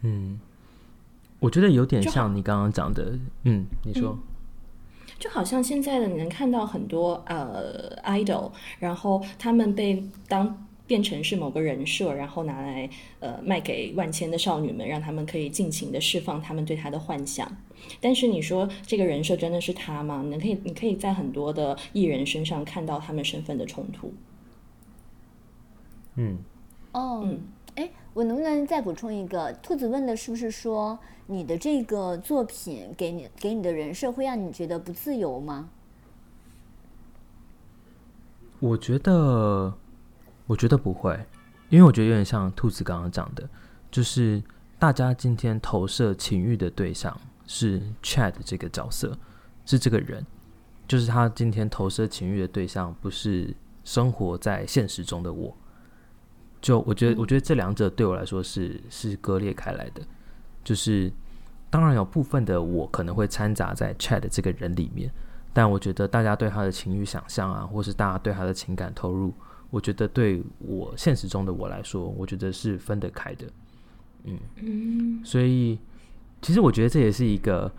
嗯，我觉得有点像你刚刚讲的，嗯，你说。就好像现在的你能看到很多呃 idol，然后他们被当变成是某个人设，然后拿来呃卖给万千的少女们，让他们可以尽情的释放他们对他的幻想。但是你说这个人设真的是他吗？你可以你可以在很多的艺人身上看到他们身份的冲突。嗯，哦，嗯，哎，我能不能再补充一个？兔子问的是不是说？你的这个作品给你给你的人设会让你觉得不自由吗？我觉得，我觉得不会，因为我觉得有点像兔子刚刚讲的，就是大家今天投射情欲的对象是 Chad 这个角色，是这个人，就是他今天投射情欲的对象不是生活在现实中的我。就我觉得，我觉得这两者对我来说是是割裂开来的。就是，当然有部分的我可能会掺杂在 Chat 这个人里面，但我觉得大家对他的情欲想象啊，或是大家对他的情感投入，我觉得对我现实中的我来说，我觉得是分得开的。嗯嗯，所以其实我觉得这也是一个，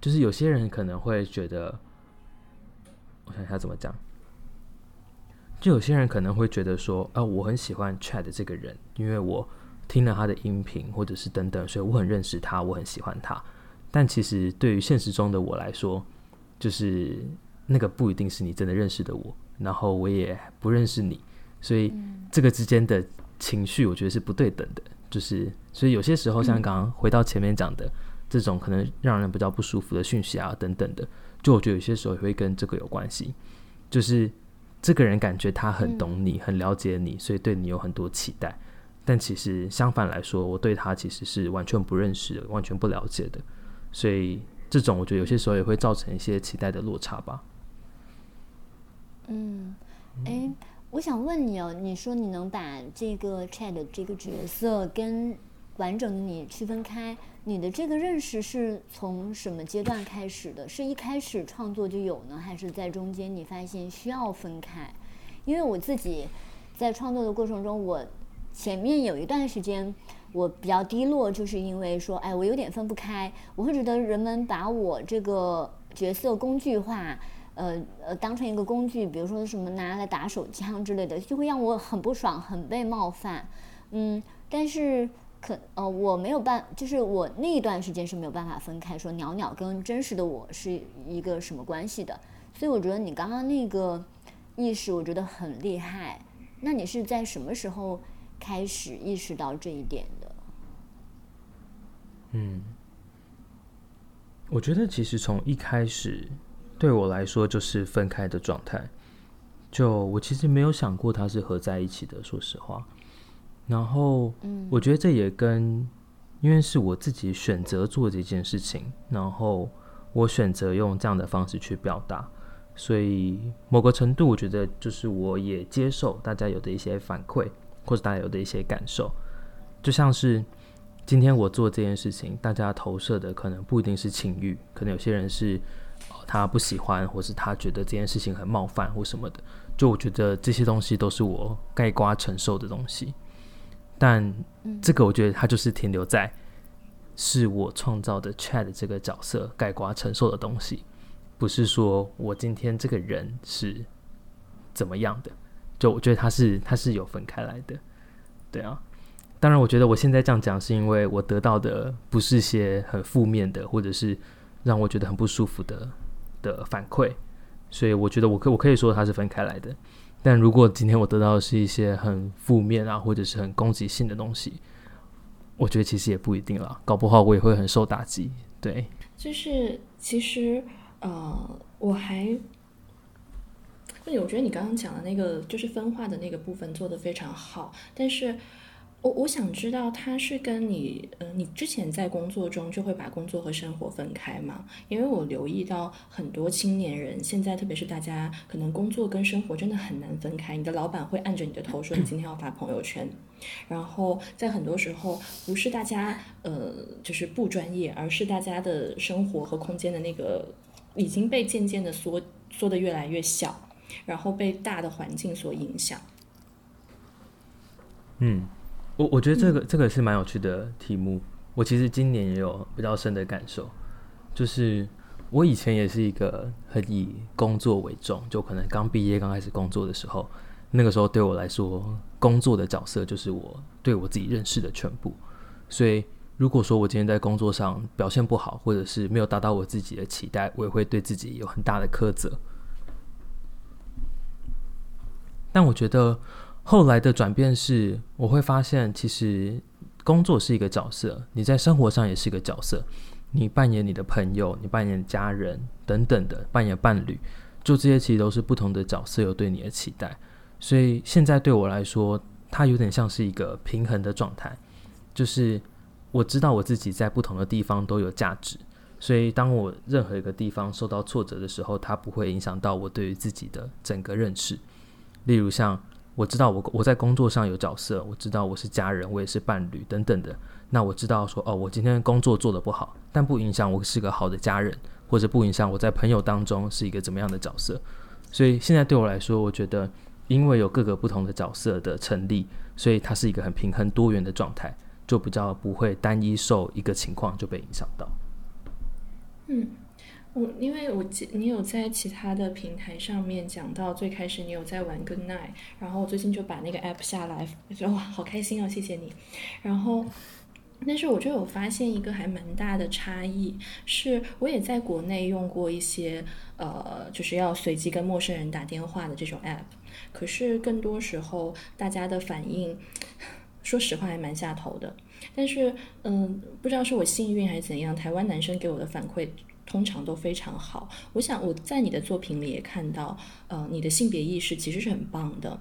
就是有些人可能会觉得，我想一下怎么讲，就有些人可能会觉得说，啊，我很喜欢 Chat 这个人，因为我。听了他的音频，或者是等等，所以我很认识他，我很喜欢他。但其实对于现实中的我来说，就是那个不一定是你真的认识的我，然后我也不认识你，所以这个之间的情绪，我觉得是不对等的。就是所以有些时候，像刚刚回到前面讲的这种可能让人比较不舒服的讯息啊，等等的，就我觉得有些时候也会跟这个有关系。就是这个人感觉他很懂你，很了解你，所以对你有很多期待。但其实相反来说，我对他其实是完全不认识的，完全不了解的，所以这种我觉得有些时候也会造成一些期待的落差吧。嗯，哎，我想问你哦，你说你能把这个 Chat 这个角色跟完整的你区分开，你的这个认识是从什么阶段开始的？是一开始创作就有呢，还是在中间你发现需要分开？因为我自己在创作的过程中，我。前面有一段时间我比较低落，就是因为说，哎，我有点分不开，我会觉得人们把我这个角色工具化，呃呃，当成一个工具，比如说什么拿来打手枪之类的，就会让我很不爽，很被冒犯。嗯，但是可呃，我没有办，就是我那一段时间是没有办法分开，说鸟鸟跟真实的我是一个什么关系的。所以我觉得你刚刚那个意识，我觉得很厉害。那你是在什么时候？开始意识到这一点的，嗯，我觉得其实从一开始对我来说就是分开的状态，就我其实没有想过它是合在一起的，说实话。然后，嗯，我觉得这也跟因为是我自己选择做这件事情，然后我选择用这样的方式去表达，所以某个程度，我觉得就是我也接受大家有的一些反馈。或者大家有的一些感受，就像是今天我做这件事情，大家投射的可能不一定是情欲，可能有些人是他不喜欢，或是他觉得这件事情很冒犯或什么的。就我觉得这些东西都是我该瓜承受的东西，但这个我觉得它就是停留在是我创造的 Chat 这个角色盖瓜承受的东西，不是说我今天这个人是怎么样的。就我觉得他是他是有分开来的，对啊。当然，我觉得我现在这样讲是因为我得到的不是些很负面的，或者是让我觉得很不舒服的的反馈，所以我觉得我可我可以说它是分开来的。但如果今天我得到的是一些很负面啊，或者是很攻击性的东西，我觉得其实也不一定了，搞不好我也会很受打击。对，就是其实呃，我还。那我觉得你刚刚讲的那个就是分化的那个部分做得非常好，但是，我我想知道，他是跟你，呃，你之前在工作中就会把工作和生活分开吗？因为我留意到很多青年人现在，特别是大家可能工作跟生活真的很难分开。你的老板会按着你的头说你今天要发朋友圈，然后在很多时候不是大家呃就是不专业，而是大家的生活和空间的那个已经被渐渐的缩缩的越来越小，然后被大的环境所影响。嗯。我我觉得这个这个是蛮有趣的题目。我其实今年也有比较深的感受，就是我以前也是一个很以工作为重，就可能刚毕业刚开始工作的时候，那个时候对我来说，工作的角色就是我对我自己认识的全部。所以如果说我今天在工作上表现不好，或者是没有达到我自己的期待，我也会对自己有很大的苛责。但我觉得。后来的转变是，我会发现，其实工作是一个角色，你在生活上也是一个角色。你扮演你的朋友，你扮演家人等等的，扮演伴侣，做这些其实都是不同的角色有对你的期待。所以现在对我来说，它有点像是一个平衡的状态，就是我知道我自己在不同的地方都有价值，所以当我任何一个地方受到挫折的时候，它不会影响到我对于自己的整个认识。例如像。我知道我我在工作上有角色，我知道我是家人，我也是伴侣等等的。那我知道说哦，我今天工作做得不好，但不影响我是个好的家人，或者不影响我在朋友当中是一个怎么样的角色。所以现在对我来说，我觉得因为有各个不同的角色的成立，所以它是一个很平衡多元的状态，就比较不会单一受一个情况就被影响到。嗯。我因为我记你有在其他的平台上面讲到，最开始你有在玩 Good Night，然后我最近就把那个 app 下来，觉得哇好开心哦，谢谢你。然后，但是我就有发现一个还蛮大的差异，是我也在国内用过一些呃，就是要随机跟陌生人打电话的这种 app，可是更多时候大家的反应，说实话还蛮下头的。但是嗯，不知道是我幸运还是怎样，台湾男生给我的反馈。通常都非常好。我想我在你的作品里也看到，呃，你的性别意识其实是很棒的。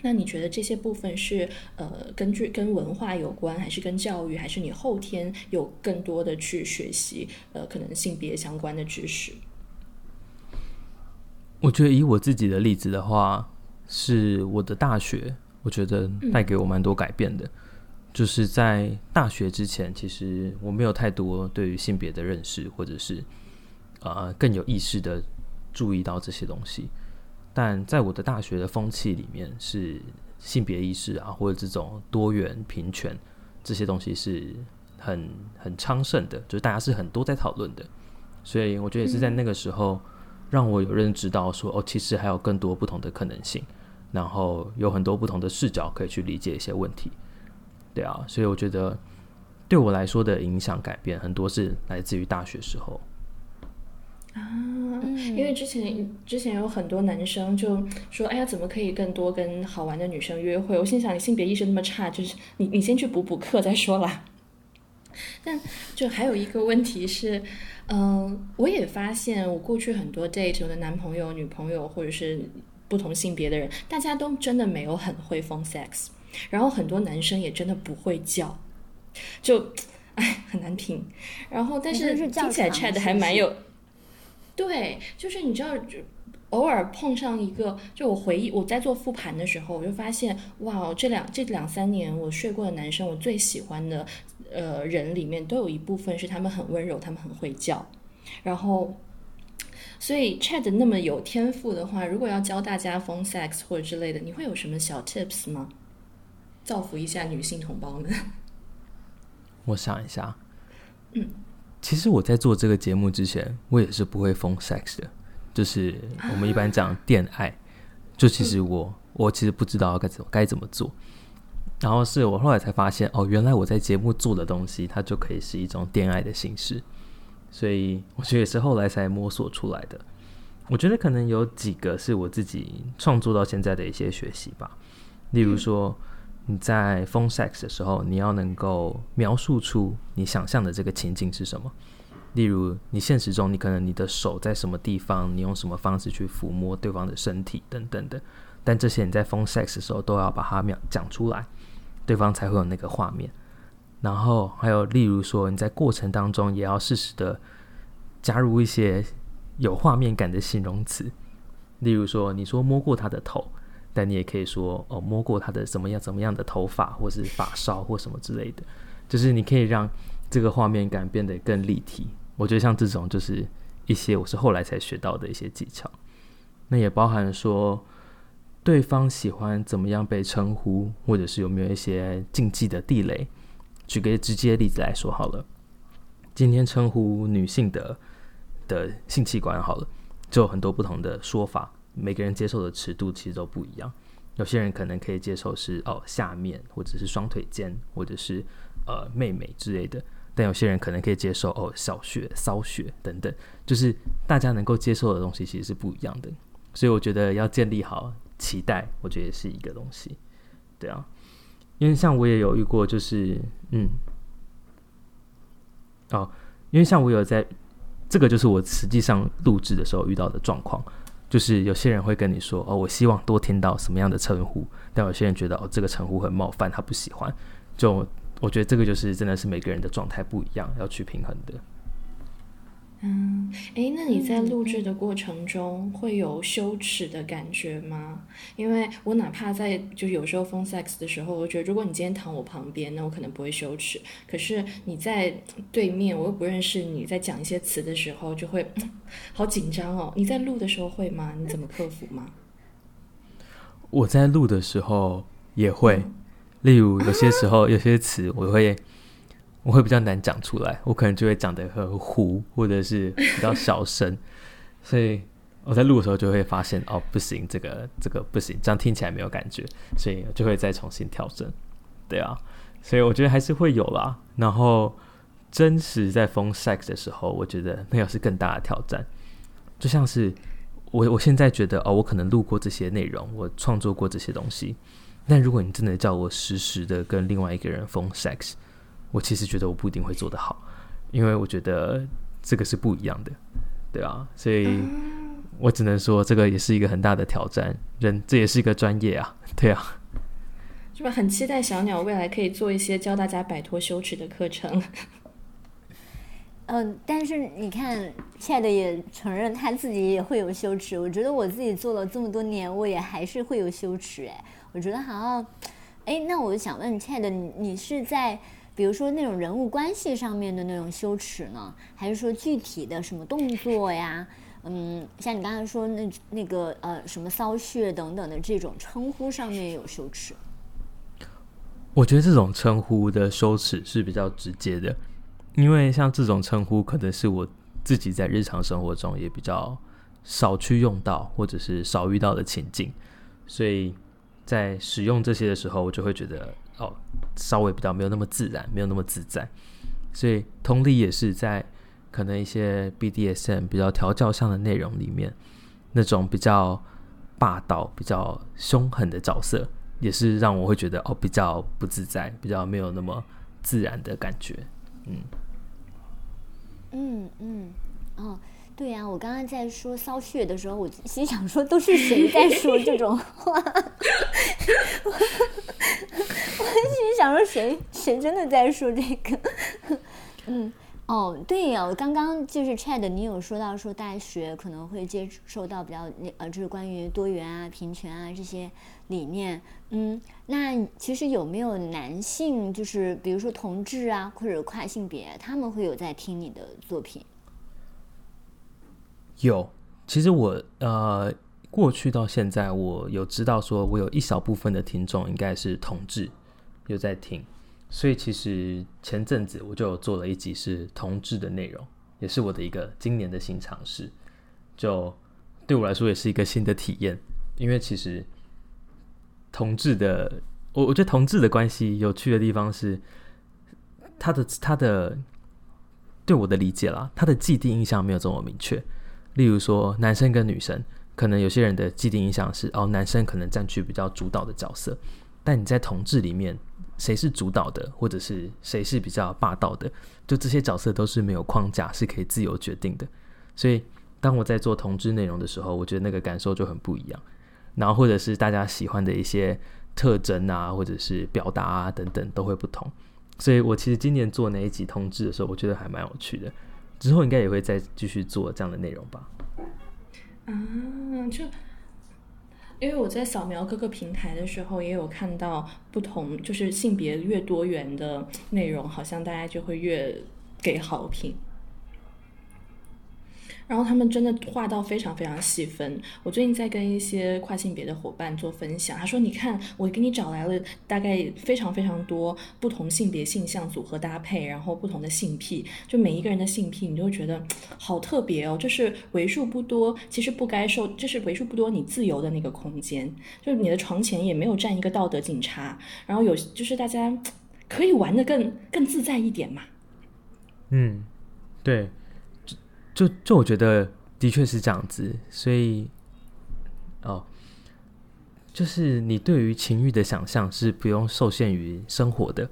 那你觉得这些部分是呃根据跟文化有关，还是跟教育，还是你后天有更多的去学习呃可能性别相关的知识？我觉得以我自己的例子的话，是我的大学，我觉得带给我蛮多改变的。就是在大学之前，其实我没有太多对于性别的认识，或者是呃更有意识的注意到这些东西。但在我的大学的风气里面，是性别意识啊，或者这种多元平权这些东西是很很昌盛的，就是大家是很多在讨论的。所以我觉得也是在那个时候，让我有认知到说，哦，其实还有更多不同的可能性，然后有很多不同的视角可以去理解一些问题。对啊，所以我觉得对我来说的影响改变很多是来自于大学时候啊，因为之前之前有很多男生就说：“哎呀，怎么可以更多跟好玩的女生约会？”我心想，你性别意识那么差，就是你你先去补补课再说啦。但就还有一个问题是，嗯，我也发现我过去很多 date 我的男朋友、女朋友或者是不同性别的人，大家都真的没有很会 phone sex。然后很多男生也真的不会叫，就，哎，很难评。然后但是听起来 chat 还蛮有，对，就是你知道，就偶尔碰上一个，就我回忆我在做复盘的时候，我就发现，哇，这两这两三年我睡过的男生，我最喜欢的呃人里面，都有一部分是他们很温柔，他们很会叫。然后，所以 chat 那么有天赋的话，如果要教大家 phone sex 或者之类的，你会有什么小 tips 吗？造福一下女性同胞们。我想一下，嗯，其实我在做这个节目之前，我也是不会封 sex 的，就是我们一般讲恋爱，就其实我我其实不知道该怎么该怎么做，然后是我后来才发现，哦，原来我在节目做的东西，它就可以是一种恋爱的形式，所以我觉得也是后来才摸索出来的。我觉得可能有几个是我自己创作到现在的一些学习吧，例如说。你在 phone sex 的时候，你要能够描述出你想象的这个情境是什么。例如，你现实中你可能你的手在什么地方，你用什么方式去抚摸对方的身体等等的。但这些你在 phone sex 的时候都要把它描讲出来。对方才会有那个画面。然后还有例如说，你在过程当中也要适时的加入一些有画面感的形容词，例如说你说摸过他的头，但你也可以说哦摸过他的怎么样怎么样的头发，或是发梢或什么之类的，就是你可以让这个画面感变得更立体。我觉得像这种就是一些我是后来才学到的一些技巧。那也包含说对方喜欢怎么样被称呼，或者是有没有一些禁忌的地雷。举个直接例子来说好了，今天称呼女性的的性器官好了，就有很多不同的说法，每个人接受的尺度其实都不一样。有些人可能可以接受是哦下面，或者是双腿间，或者是呃妹妹之类的，但有些人可能可以接受哦小穴、骚穴等等，就是大家能够接受的东西其实是不一样的。所以我觉得要建立好期待，我觉得也是一个东西，对啊。因为像我也有遇过，就是嗯，哦，因为像我有在，这个就是我实际上录制的时候遇到的状况，就是有些人会跟你说，哦，我希望多听到什么样的称呼，但有些人觉得，哦，这个称呼很冒犯，他不喜欢。就我觉得这个就是真的是每个人的状态不一样，要去平衡的。嗯，哎，那你在录制的过程中会有羞耻的感觉吗？因为我哪怕在就有时候 phone sex 的时候，我觉得如果你今天躺我旁边，那我可能不会羞耻。可是你在对面，我又不认识你，在讲一些词的时候，就会好紧张哦。你在录的时候会吗？你怎么克服吗？我在录的时候也会，例如有些时候有些词我会。我会比较难讲出来，我可能就会讲的很糊，或者是比较小声，所以我在录的时候就会发现哦，不行，这个这个不行，这样听起来没有感觉，所以就会再重新调整。对啊，所以我觉得还是会有啦。然后真实在封 sex 的时候，我觉得那又是更大的挑战。就像是我我现在觉得哦，我可能录过这些内容，我创作过这些东西，但如果你真的叫我实时的跟另外一个人封 sex。我其实觉得我不一定会做得好，因为我觉得这个是不一样的，对啊，所以我只能说这个也是一个很大的挑战，人这也是一个专业啊，对啊。是不是很期待小鸟未来可以做一些教大家摆脱羞耻的课程？嗯，但是你看，Chad 也承认他自己也会有羞耻。我觉得我自己做了这么多年，我也还是会有羞耻。哎，我觉得好像，哎，那我想问 Chad，你你是在？比如说那种人物关系上面的那种羞耻呢，还是说具体的什么动作呀？嗯，像你刚才说那那个呃什么骚穴等等的这种称呼上面有羞耻。我觉得这种称呼的羞耻是比较直接的，因为像这种称呼可能是我自己在日常生活中也比较少去用到，或者是少遇到的情境，所以在使用这些的时候，我就会觉得。哦，稍微比较没有那么自然，没有那么自在，所以同理也是在可能一些 BDSM 比较调教上的内容里面，那种比较霸道、比较凶狠的角色，也是让我会觉得哦比较不自在，比较没有那么自然的感觉。嗯，嗯嗯，哦。对呀，我刚刚在说骚穴的时候，我心想说都是谁在说这种话？我心想说谁谁真的在说这个？嗯，哦，对呀，我刚刚就是 Chad，你有说到说大学可能会接受到比较那呃，就是关于多元啊、平权啊这些理念。嗯，那其实有没有男性，就是比如说同志啊，或者跨性别，他们会有在听你的作品？有，其实我呃，过去到现在，我有知道说，我有一小部分的听众应该是同志，有在听，所以其实前阵子我就有做了一集是同志的内容，也是我的一个今年的新尝试，就对我来说也是一个新的体验，因为其实同志的，我我觉得同志的关系有趣的地方是，他的他的对我的理解啦，他的既定印象没有这么明确。例如说，男生跟女生，可能有些人的既定印象是，哦，男生可能占据比较主导的角色。但你在同志里面，谁是主导的，或者是谁是比较霸道的，就这些角色都是没有框架，是可以自由决定的。所以，当我在做同志内容的时候，我觉得那个感受就很不一样。然后，或者是大家喜欢的一些特征啊，或者是表达啊等等都会不同。所以我其实今年做那一集通知的时候，我觉得还蛮有趣的。之后应该也会再继续做这样的内容吧。啊，就因为我在扫描各个平台的时候，也有看到不同，就是性别越多元的内容，好像大家就会越给好评。然后他们真的画到非常非常细分。我最近在跟一些跨性别的伙伴做分享，他说：“你看，我给你找来了大概非常非常多不同性别性向组合搭配，然后不同的性癖，就每一个人的性癖，你就会觉得好特别哦。就是为数不多，其实不该受，就是为数不多你自由的那个空间，就是你的床前也没有站一个道德警察，然后有就是大家可以玩的更更自在一点嘛。嗯，对。”就就我觉得的确是这样子，所以哦，就是你对于情欲的想象是不用受限于生活的。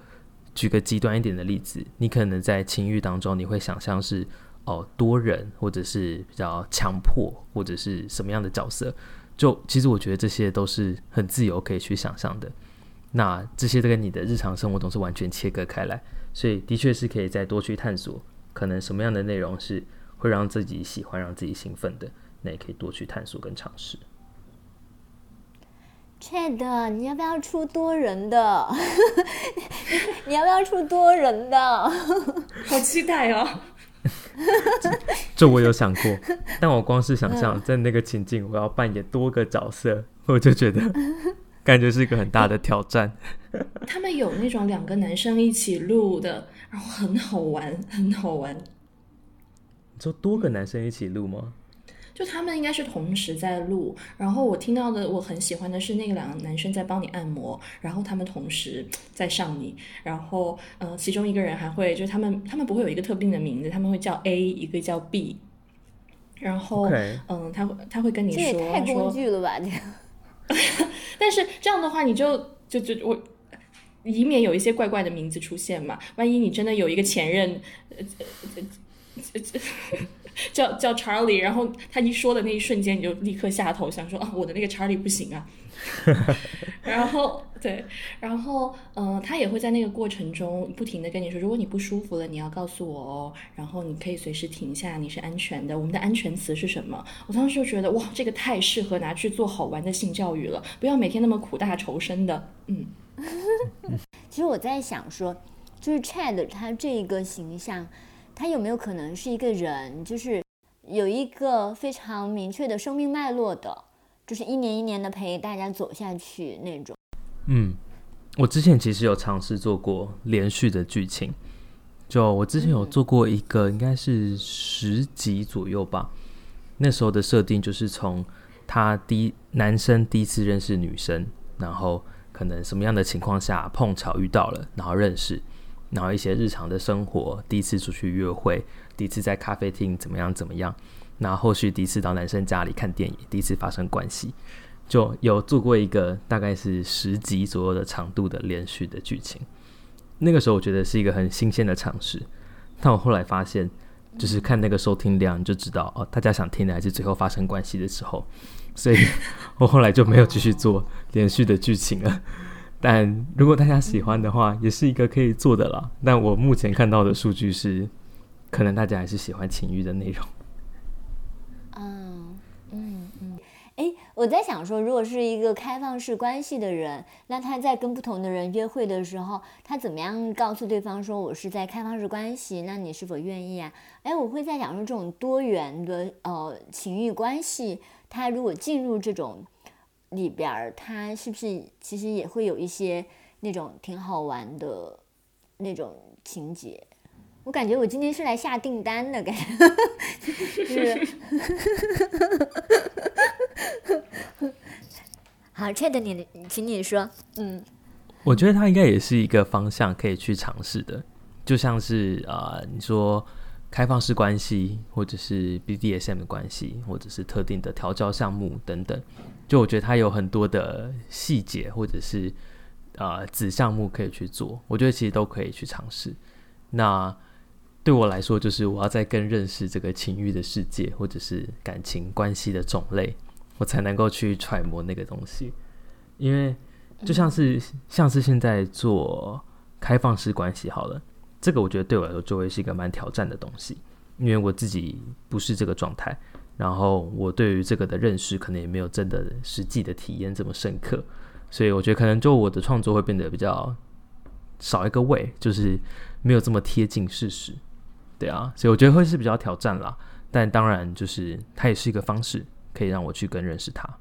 举个极端一点的例子，你可能在情欲当中，你会想象是哦多人，或者是比较强迫，或者是什么样的角色。就其实我觉得这些都是很自由可以去想象的。那这些都跟你的日常生活中是完全切割开来，所以的确是可以再多去探索，可能什么样的内容是。会让自己喜欢、让自己兴奋的，那也可以多去探索跟尝试。Chad，你要不要出多人的？你要不要出多人的？好期待哦！这我有想过，但我光是想象在那个情境，我要扮演多个角色，我就觉得感觉是一个很大的挑战。他们有那种两个男生一起录的，然后很好玩，很好玩。就多个男生一起录吗？就他们应该是同时在录，然后我听到的我很喜欢的是那个两个男生在帮你按摩，然后他们同时在上你，然后呃，其中一个人还会就是他们他们不会有一个特定的名字，他们会叫 A，一个叫 B，然后嗯，他会他会跟你说，这也太工具了吧？这个，但是这样的话你就就就我以免有一些怪怪的名字出现嘛，万一你真的有一个前任，呃呃。叫叫 Charlie，然后他一说的那一瞬间，你就立刻下头，想说啊，我的那个 Charlie 不行啊。然后对，然后嗯，他也会在那个过程中不停的跟你说，如果你不舒服了，你要告诉我哦，然后你可以随时停下，你是安全的。我们的安全词是什么？我当时就觉得哇，这个太适合拿去做好玩的性教育了，不要每天那么苦大仇深的。嗯，其实我在想说，就是 Chad 他这个形象。他有没有可能是一个人，就是有一个非常明确的生命脉络的，就是一年一年的陪大家走下去那种？嗯，我之前其实有尝试做过连续的剧情，就我之前有做过一个，应该是十集左右吧。那时候的设定就是从他第一男生第一次认识女生，然后可能什么样的情况下碰巧遇到了，然后认识。然后一些日常的生活，第一次出去约会，第一次在咖啡厅怎么样怎么样，然后后续第一次到男生家里看电影，第一次发生关系，就有做过一个大概是十集左右的长度的连续的剧情。那个时候我觉得是一个很新鲜的尝试，但我后来发现，就是看那个收听量就知道哦，大家想听的还是最后发生关系的时候，所以 我后来就没有继续做连续的剧情了。但如果大家喜欢的话，也是一个可以做的啦。但我目前看到的数据是，可能大家还是喜欢情欲的内容。嗯嗯嗯，哎，我在想说，如果是一个开放式关系的人，那他在跟不同的人约会的时候，他怎么样告诉对方说我是在开放式关系？那你是否愿意啊？哎，我会在想说，这种多元的呃情欲关系，他如果进入这种。里边儿，它是不是其实也会有一些那种挺好玩的那种情节？我感觉我今天是来下订单的感觉，是。好，Chat，你，请你说，嗯，我觉得它应该也是一个方向可以去尝试的，就像是啊，你说开放式关系，或者是 BDSM 的关系，或者是特定的调教项目等等。就我觉得它有很多的细节，或者是呃子项目可以去做，我觉得其实都可以去尝试。那对我来说，就是我要在更认识这个情欲的世界，或者是感情关系的种类，我才能够去揣摩那个东西。因为就像是像是现在做开放式关系好了，这个我觉得对我来说就会是一个蛮挑战的东西，因为我自己不是这个状态，然后我对于这个的认识可能也没有真的实际的体验这么深刻，所以我觉得可能就我的创作会变得比较少一个味，就是没有这么贴近事实，对啊，所以我觉得会是比较挑战啦。但当然，就是它也是一个方式，可以让我去更认识他。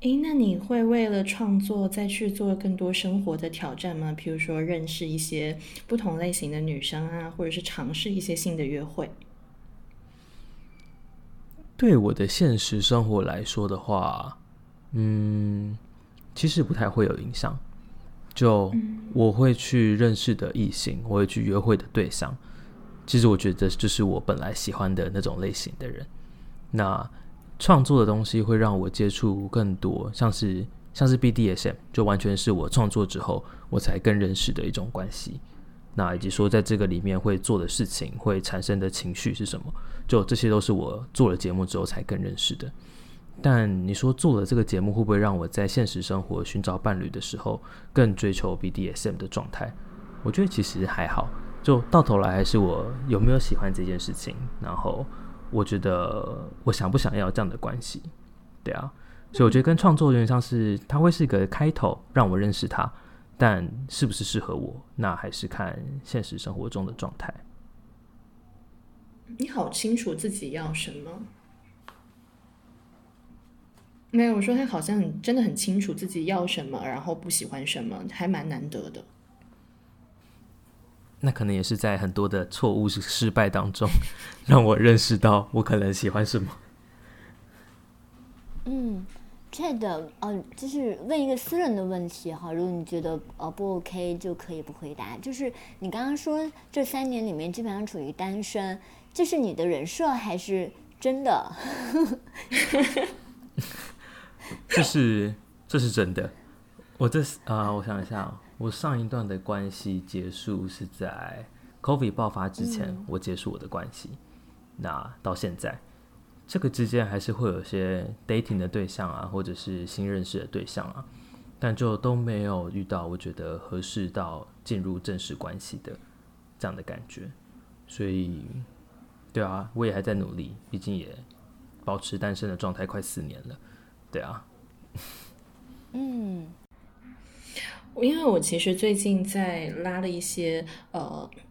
诶，那你会为了创作再去做更多生活的挑战吗？比如说认识一些不同类型的女生啊，或者是尝试一些新的约会？对我的现实生活来说的话，嗯，其实不太会有影响。就我会去认识的异性，我会去约会的对象，其实我觉得就是我本来喜欢的那种类型的人。那创作的东西会让我接触更多，像是像是 BDSM，就完全是我创作之后我才更认识的一种关系。那以及说在这个里面会做的事情，会产生的情绪是什么？就这些都是我做了节目之后才更认识的。但你说做了这个节目会不会让我在现实生活寻找伴侣的时候更追求 BDSM 的状态？我觉得其实还好，就到头来还是我有没有喜欢这件事情，然后。我觉得我想不想要这样的关系，对啊，所以我觉得跟创作有点像是，它会是一个开头，让我认识他，但是不是适合我，那还是看现实生活中的状态。你好清楚自己要什么？没有，我说他好像很真的很清楚自己要什么，然后不喜欢什么，还蛮难得的。那可能也是在很多的错误失败当中，让我认识到我可能喜欢什么。嗯，Chad，呃，就是问一个私人的问题哈，如果你觉得呃不 OK，就可以不回答。就是你刚刚说这三年里面基本上处于单身，这是你的人设还是真的？这是这是真的。我这啊，我想一下。我上一段的关系结束是在 COVID 爆发之前，我结束我的关系。那到现在，这个之间还是会有些 dating 的对象啊，或者是新认识的对象啊，但就都没有遇到我觉得合适到进入正式关系的这样的感觉。所以，对啊，我也还在努力，毕竟也保持单身的状态快四年了。对啊，嗯。因为我其实最近在拉了一些呃心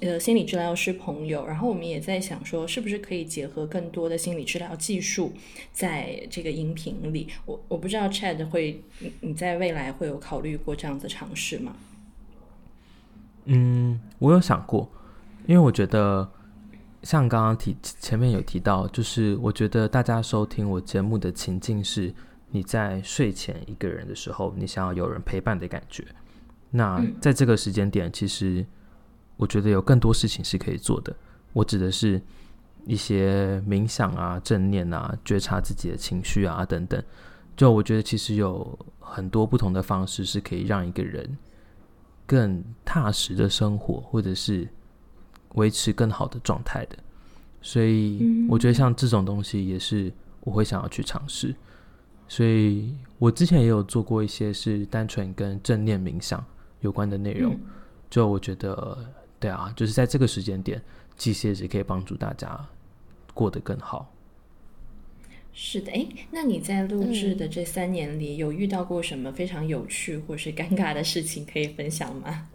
呃心理治疗师朋友，然后我们也在想说，是不是可以结合更多的心理治疗技术在这个音频里。我我不知道 Chad 会你你在未来会有考虑过这样子尝试吗？嗯，我有想过，因为我觉得像刚刚提前面有提到，就是我觉得大家收听我节目的情境是。你在睡前一个人的时候，你想要有人陪伴的感觉。那在这个时间点，其实我觉得有更多事情是可以做的。我指的是一些冥想啊、正念啊、觉察自己的情绪啊等等。就我觉得其实有很多不同的方式是可以让一个人更踏实的生活，或者是维持更好的状态的。所以我觉得像这种东西也是我会想要去尝试。所以我之前也有做过一些是单纯跟正念冥想有关的内容，就我觉得，对啊，就是在这个时间点，机械是可以帮助大家过得更好。是的，哎，那你在录制的这三年里，有遇到过什么非常有趣或是尴尬的事情可以分享吗？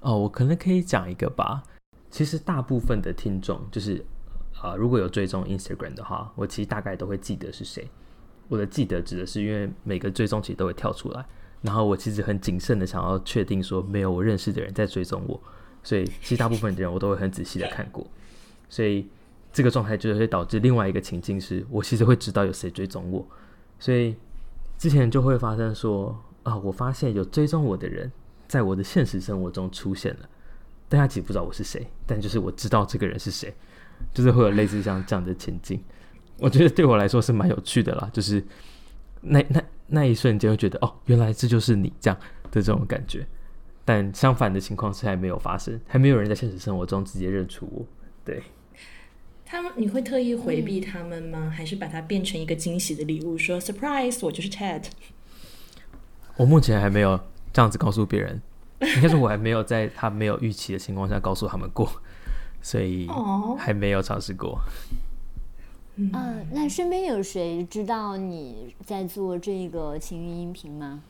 哦，我可能可以讲一个吧。其实大部分的听众，就是啊，如果有追踪 Instagram 的话，我其实大概都会记得是谁。我的记得指的是，因为每个追踪其实都会跳出来，然后我其实很谨慎的想要确定说没有我认识的人在追踪我，所以其实大部分的人我都会很仔细的看过，所以这个状态就会导致另外一个情境是，我其实会知道有谁追踪我，所以之前就会发生说啊，我发现有追踪我的人在我的现实生活中出现了，但他其实不知道我是谁，但就是我知道这个人是谁，就是会有类似像这样的情境。我觉得对我来说是蛮有趣的啦，就是那那那一瞬间会觉得哦，原来这就是你这样的这种感觉。但相反的情况是还没有发生，还没有人在现实生活中直接认出我。对，他们你会特意回避他们吗？还是把它变成一个惊喜的礼物，说 surprise，我就是 Chad？我目前还没有这样子告诉别人，应该是我还没有在他没有预期的情况下告诉他们过，所以还没有尝试过。嗯，那身边有谁知道你在做这个情欲音频吗？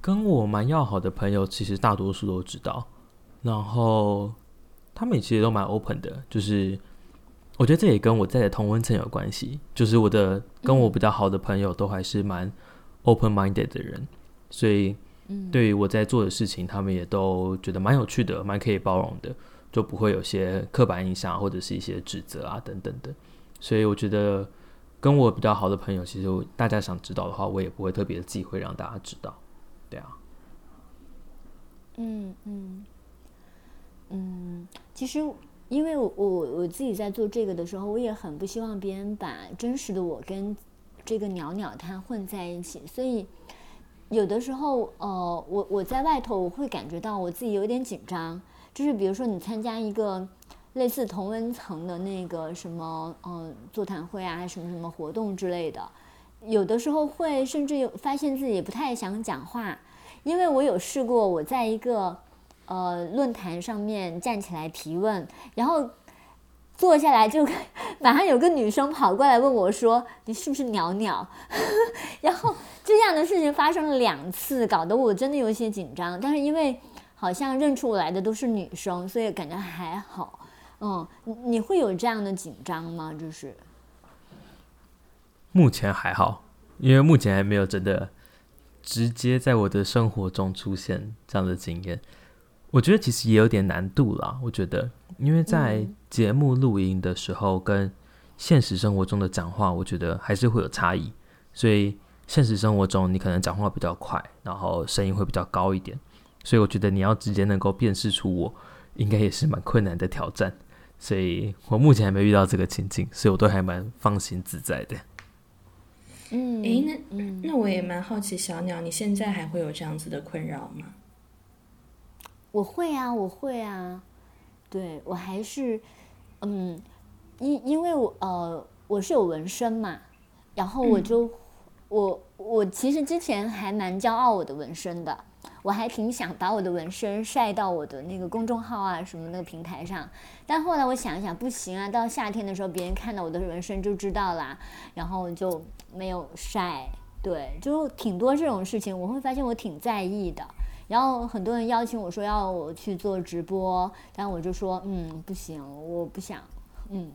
跟我蛮要好的朋友，其实大多数都知道，然后他们其实都蛮 open 的，就是我觉得这也跟我在的同温层有关系，就是我的跟我比较好的朋友都还是蛮 open minded 的人，所以对于我在做的事情，他们也都觉得蛮有趣的，蛮可以包容的，就不会有些刻板印象或者是一些指责啊等等的，所以我觉得跟我比较好的朋友，其实大家想知道的话，我也不会特别忌讳让大家知道。对啊，嗯嗯嗯，其实因为我我我自己在做这个的时候，我也很不希望别人把真实的我跟这个鸟鸟它混在一起，所以有的时候呃，我我在外头我会感觉到我自己有点紧张，就是比如说你参加一个类似同温层的那个什么嗯座谈会啊，什么什么活动之类的。有的时候会甚至有发现自己不太想讲话，因为我有试过，我在一个呃论坛上面站起来提问，然后坐下来就马上有个女生跑过来问我说：“你是不是鸟鸟？” 然后这样的事情发生了两次，搞得我真的有些紧张。但是因为好像认出我来的都是女生，所以感觉还好。嗯，你会有这样的紧张吗？就是。目前还好，因为目前还没有真的直接在我的生活中出现这样的经验。我觉得其实也有点难度啦。我觉得，因为在节目录音的时候跟现实生活中的讲话，我觉得还是会有差异。所以现实生活中你可能讲话比较快，然后声音会比较高一点。所以我觉得你要直接能够辨识出我，应该也是蛮困难的挑战。所以我目前还没遇到这个情境，所以我都还蛮放心自在的。嗯，诶，那那我也蛮好奇，小鸟，你现在还会有这样子的困扰吗？我会啊，我会啊，对我还是，嗯，因因为我呃我是有纹身嘛，然后我就我我其实之前还蛮骄傲我的纹身的。我还挺想把我的纹身晒到我的那个公众号啊什么那个平台上，但后来我想一想，不行啊，到夏天的时候别人看到我的纹身就知道啦，然后就没有晒。对，就挺多这种事情，我会发现我挺在意的。然后很多人邀请我说要我去做直播，但我就说嗯不行，我不想，嗯。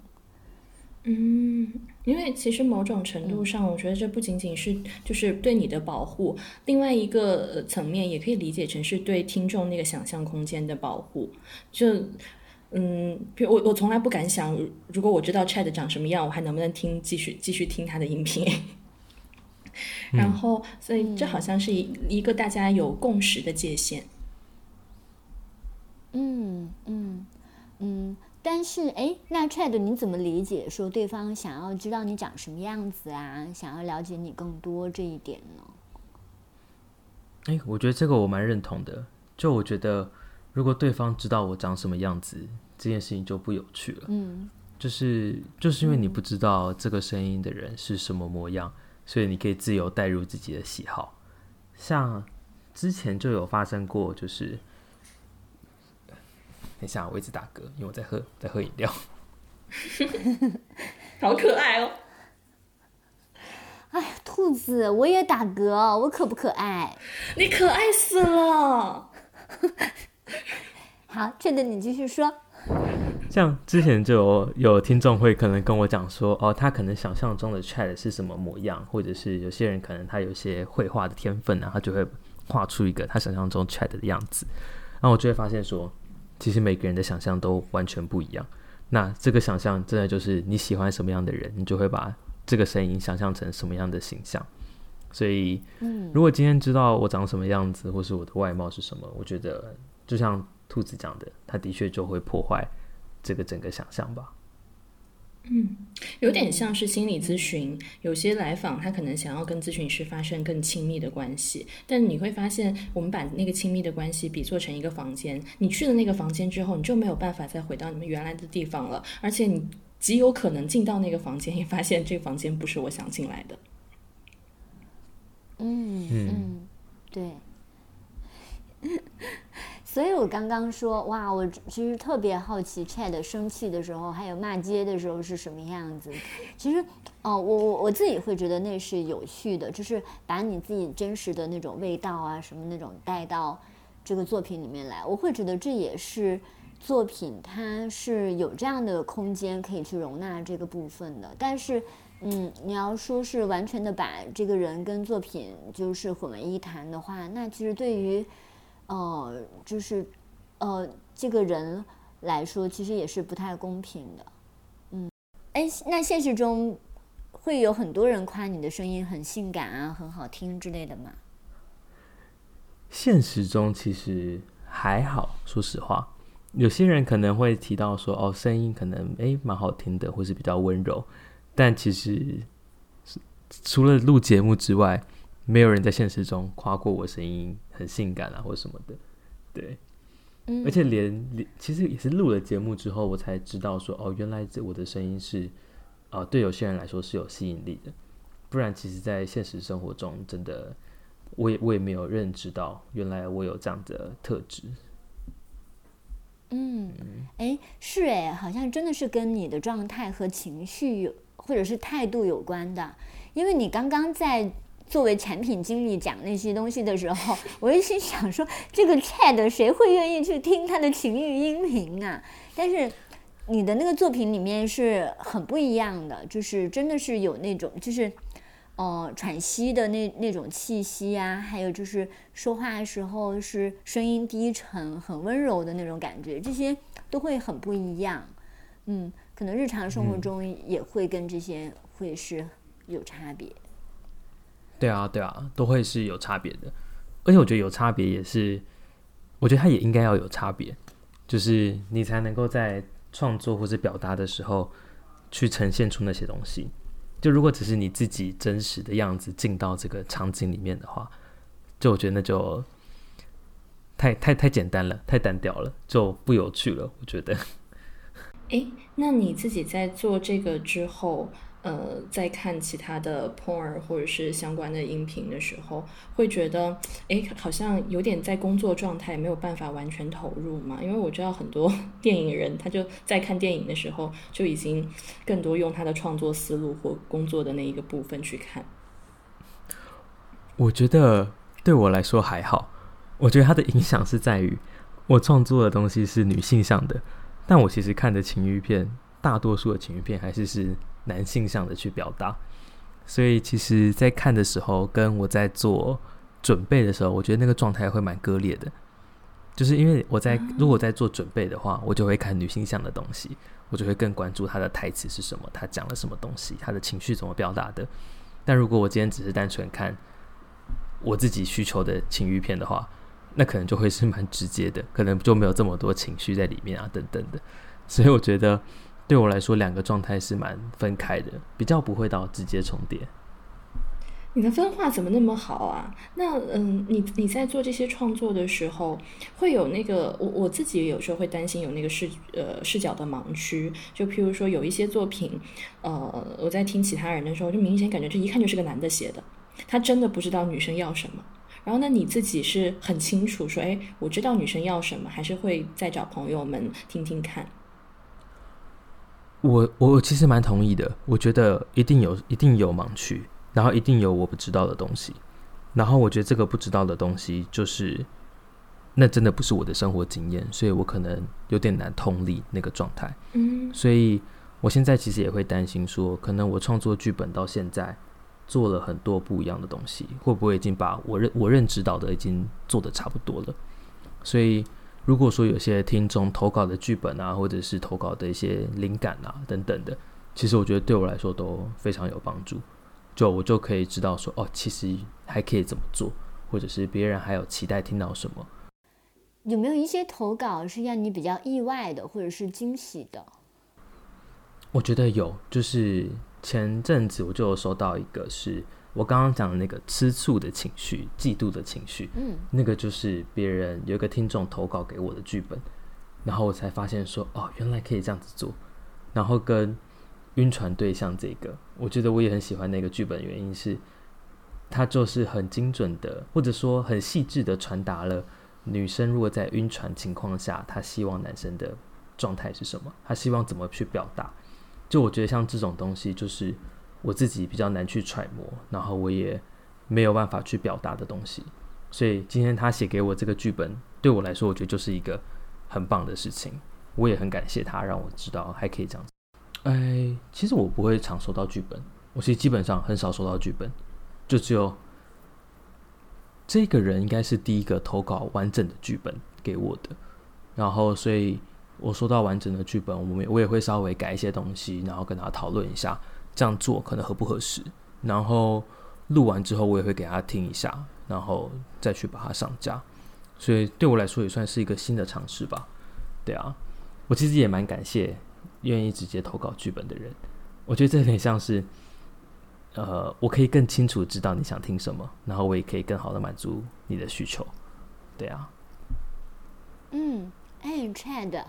嗯，因为其实某种程度上，我觉得这不仅仅是就是对你的保护，另外一个层面也可以理解成是对听众那个想象空间的保护。就嗯，比如我我从来不敢想，如果我知道 Chat 长什么样，我还能不能听继续继续听他的音频？然后，所以这好像是一一个大家有共识的界限。嗯嗯嗯。但是，哎，那 Chad，你怎么理解说对方想要知道你长什么样子啊？想要了解你更多这一点呢？哎，我觉得这个我蛮认同的。就我觉得，如果对方知道我长什么样子，这件事情就不有趣了。嗯，就是就是因为你不知道这个声音的人是什么模样，所以你可以自由带入自己的喜好。像之前就有发生过，就是。等一下，我一直打嗝，因为我在喝，在喝饮料。好可爱哦！哎呀，兔子，我也打嗝，我可不可爱？你可爱死了！好，这个你继续说。像之前就有有听众会可能跟我讲说，哦，他可能想象中的 Chat 是什么模样，或者是有些人可能他有些绘画的天分啊，他就会画出一个他想象中 Chat 的样子，然后我就会发现说。其实每个人的想象都完全不一样。那这个想象真的就是你喜欢什么样的人，你就会把这个声音想象成什么样的形象。所以，嗯，如果今天知道我长什么样子，或是我的外貌是什么，我觉得就像兔子讲的，它的确就会破坏这个整个想象吧。嗯，有点像是心理咨询，有些来访他可能想要跟咨询师发生更亲密的关系，但你会发现，我们把那个亲密的关系比作成一个房间，你去了那个房间之后，你就没有办法再回到你们原来的地方了，而且你极有可能进到那个房间，也发现这个房间不是我想进来的。嗯嗯，对。所以我刚刚说，哇，我其实特别好奇，Chad 生气的时候，还有骂街的时候是什么样子。其实，哦，我我我自己会觉得那是有趣的，就是把你自己真实的那种味道啊，什么那种带到这个作品里面来。我会觉得这也是作品，它是有这样的空间可以去容纳这个部分的。但是，嗯，你要说是完全的把这个人跟作品就是混为一谈的话，那其实对于哦，就是，呃，这个人来说，其实也是不太公平的，嗯，哎，那现实中会有很多人夸你的声音很性感啊，很好听之类的吗？现实中其实还好，说实话，有些人可能会提到说，哦，声音可能哎蛮好听的，或是比较温柔，但其实除了录节目之外。没有人在现实中夸过我声音很性感啊，或什么的，对，而且连连其实也是录了节目之后，我才知道说哦，原来这我的声音是啊，对有些人来说是有吸引力的，不然其实，在现实生活中，真的我也我也没有认知到，原来我有这样的特质。嗯，哎，是哎，好像真的是跟你的状态和情绪有，或者是态度有关的，因为你刚刚在。作为产品经理讲那些东西的时候，我就心想说：“这个 Chat 谁会愿意去听他的情欲音频啊？”但是你的那个作品里面是很不一样的，就是真的是有那种就是哦喘息的那那种气息啊，还有就是说话的时候是声音低沉、很温柔的那种感觉，这些都会很不一样。嗯，可能日常生活中也会跟这些会是有差别。对啊，对啊，都会是有差别的，而且我觉得有差别也是，我觉得它也应该要有差别，就是你才能够在创作或者表达的时候去呈现出那些东西。就如果只是你自己真实的样子进到这个场景里面的话，就我觉得那就太太太简单了，太单调了，就不有趣了。我觉得。哎，那你自己在做这个之后？呃，在看其他的 porn 或者是相关的音频的时候，会觉得，哎，好像有点在工作状态，没有办法完全投入嘛。因为我知道很多 电影人，他就在看电影的时候，就已经更多用他的创作思路或工作的那一个部分去看。我觉得对我来说还好，我觉得它的影响是在于我创作的东西是女性向的，但我其实看的情欲片，大多数的情欲片还是是。男性向的去表达，所以其实，在看的时候，跟我在做准备的时候，我觉得那个状态会蛮割裂的。就是因为我在如果在做准备的话，我就会看女性向的东西，我就会更关注她的台词是什么，她讲了什么东西，她的情绪怎么表达的。但如果我今天只是单纯看我自己需求的情欲片的话，那可能就会是蛮直接的，可能就没有这么多情绪在里面啊，等等的。所以我觉得。对我来说，两个状态是蛮分开的，比较不会到直接重叠。你的分化怎么那么好啊？那嗯，你你在做这些创作的时候，会有那个我我自己有时候会担心有那个视呃视角的盲区。就譬如说有一些作品，呃，我在听其他人的时候，就明显感觉这一看就是个男的写的，他真的不知道女生要什么。然后那你自己是很清楚说，哎，我知道女生要什么，还是会再找朋友们听听看。我我其实蛮同意的，我觉得一定有一定有盲区，然后一定有我不知道的东西，然后我觉得这个不知道的东西就是那真的不是我的生活经验，所以我可能有点难通理那个状态。嗯，所以我现在其实也会担心说，可能我创作剧本到现在做了很多不一样的东西，会不会已经把我认我认知到的已经做的差不多了？所以。如果说有些听众投稿的剧本啊，或者是投稿的一些灵感啊等等的，其实我觉得对我来说都非常有帮助。就我就可以知道说，哦，其实还可以怎么做，或者是别人还有期待听到什么。有没有一些投稿是让你比较意外的，或者是惊喜的？我觉得有，就是前阵子我就有收到一个是。我刚刚讲的那个吃醋的情绪、嫉妒的情绪，嗯，那个就是别人有一个听众投稿给我的剧本，然后我才发现说，哦，原来可以这样子做。然后跟晕船对象这个，我觉得我也很喜欢那个剧本，原因是它就是很精准的，或者说很细致的传达了女生如果在晕船情况下，她希望男生的状态是什么，她希望怎么去表达。就我觉得像这种东西，就是我自己比较难去揣摩，然后我也没有办法去表达的东西。所以今天他写给我这个剧本，对我来说，我觉得就是一个很棒的事情。我也很感谢他，让我知道还可以这样子。哎，其实我不会常收到剧本，我其实基本上很少收到剧本，就只有这个人应该是第一个投稿完整的剧本给我的。然后，所以我收到完整的剧本，我们我也会稍微改一些东西，然后跟他讨论一下，这样做可能合不合适。然后录完之后，我也会给他听一下。然后再去把它上架，所以对我来说也算是一个新的尝试吧。对啊，我其实也蛮感谢愿意直接投稿剧本的人。我觉得这有点像是，呃，我可以更清楚知道你想听什么，然后我也可以更好的满足你的需求。对啊。嗯，哎，Chad。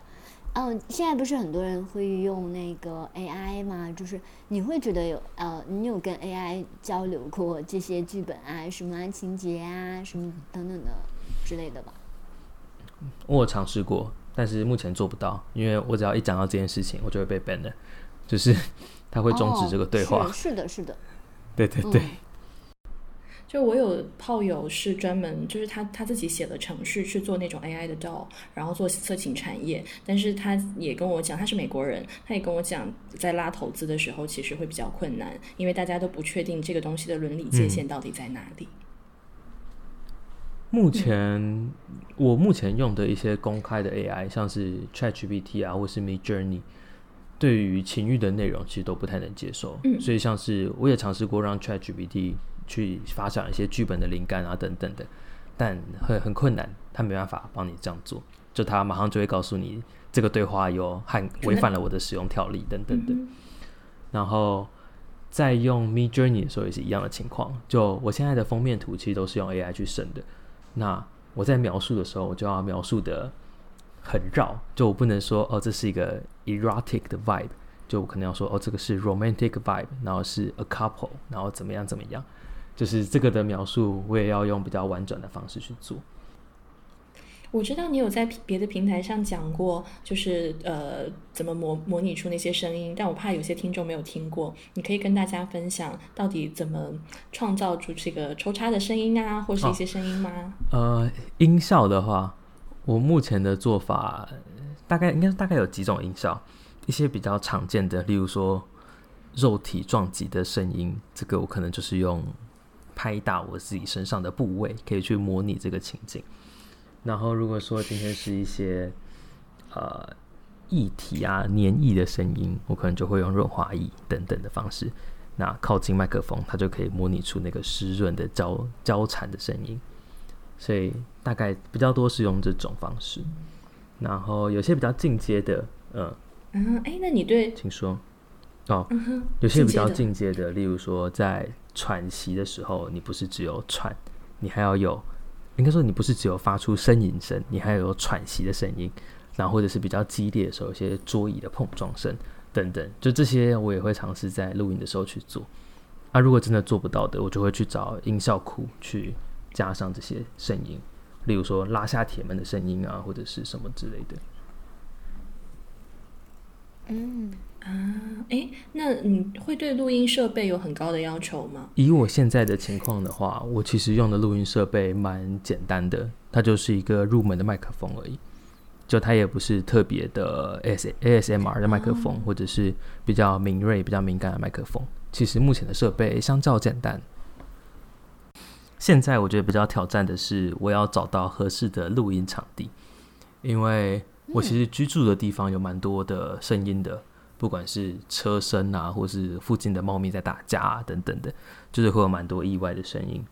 嗯，现在不是很多人会用那个 AI 吗？就是你会觉得有呃，你有跟 AI 交流过这些剧本啊、什么情节啊、什么等等的之类的吧？我尝试过，但是目前做不到，因为我只要一讲到这件事情，我就会被 ban 的，就是 他会终止这个对话。是的，是的。对 对对。就我有炮友是专门，就是他他自己写了程序去做那种 AI 的 doll，然后做色情产业。但是他也跟我讲，他是美国人，他也跟我讲，在拉投资的时候其实会比较困难，因为大家都不确定这个东西的伦理界限到底在哪里。目前我目前用的一些公开的 AI，像是 ChatGPT 啊，或是 Midjourney，对于情欲的内容其实都不太能接受。嗯，所以像是我也尝试过让 ChatGPT。去发想一些剧本的灵感啊，等等的，但很很困难，他没办法帮你这样做，就他马上就会告诉你这个对话有和违反了我的使用条例等等的。然后在用 Me Journey 的时候也是一样的情况，就我现在的封面图其实都是用 AI 去生的，那我在描述的时候我就要描述的很绕，就我不能说哦这是一个 erotic 的 vibe，就我可能要说哦这个是 romantic vibe，然后是 a couple，然后怎么样怎么样。就是这个的描述，我也要用比较婉转的方式去做。我知道你有在别的平台上讲过，就是呃，怎么模模拟出那些声音，但我怕有些听众没有听过，你可以跟大家分享到底怎么创造出这个抽插的声音啊，或是一些声音吗？呃，音效的话，我目前的做法大概应该大概有几种音效，一些比较常见的，例如说肉体撞击的声音，这个我可能就是用。拍打我自己身上的部位，可以去模拟这个情景。然后，如果说今天是一些呃液体啊、黏液的声音，我可能就会用润滑液等等的方式。那靠近麦克风，它就可以模拟出那个湿润的交交缠的声音。所以大概比较多是用这种方式。然后有些比较进阶的，嗯嗯，哎，那你对，请说。哦，有些比较进阶的，例如说在喘息的时候，你不是只有喘，你还要有，应该说你不是只有发出呻吟声，你还要有喘息的声音，然后或者是比较激烈的时候，有些桌椅的碰撞声等等，就这些我也会尝试在录音的时候去做。啊，如果真的做不到的，我就会去找音效库去加上这些声音，例如说拉下铁门的声音啊，或者是什么之类的。嗯。啊，哎，那你会对录音设备有很高的要求吗？以我现在的情况的话，我其实用的录音设备蛮简单的，它就是一个入门的麦克风而已，就它也不是特别的 S ASMR 的麦克风，或者是比较敏锐、比较敏感的麦克风。其实目前的设备相较简单。现在我觉得比较挑战的是，我要找到合适的录音场地，因为我其实居住的地方有蛮多的声音的。不管是车声啊，或是附近的猫咪在打架啊，等等的，就是会有蛮多意外的声音。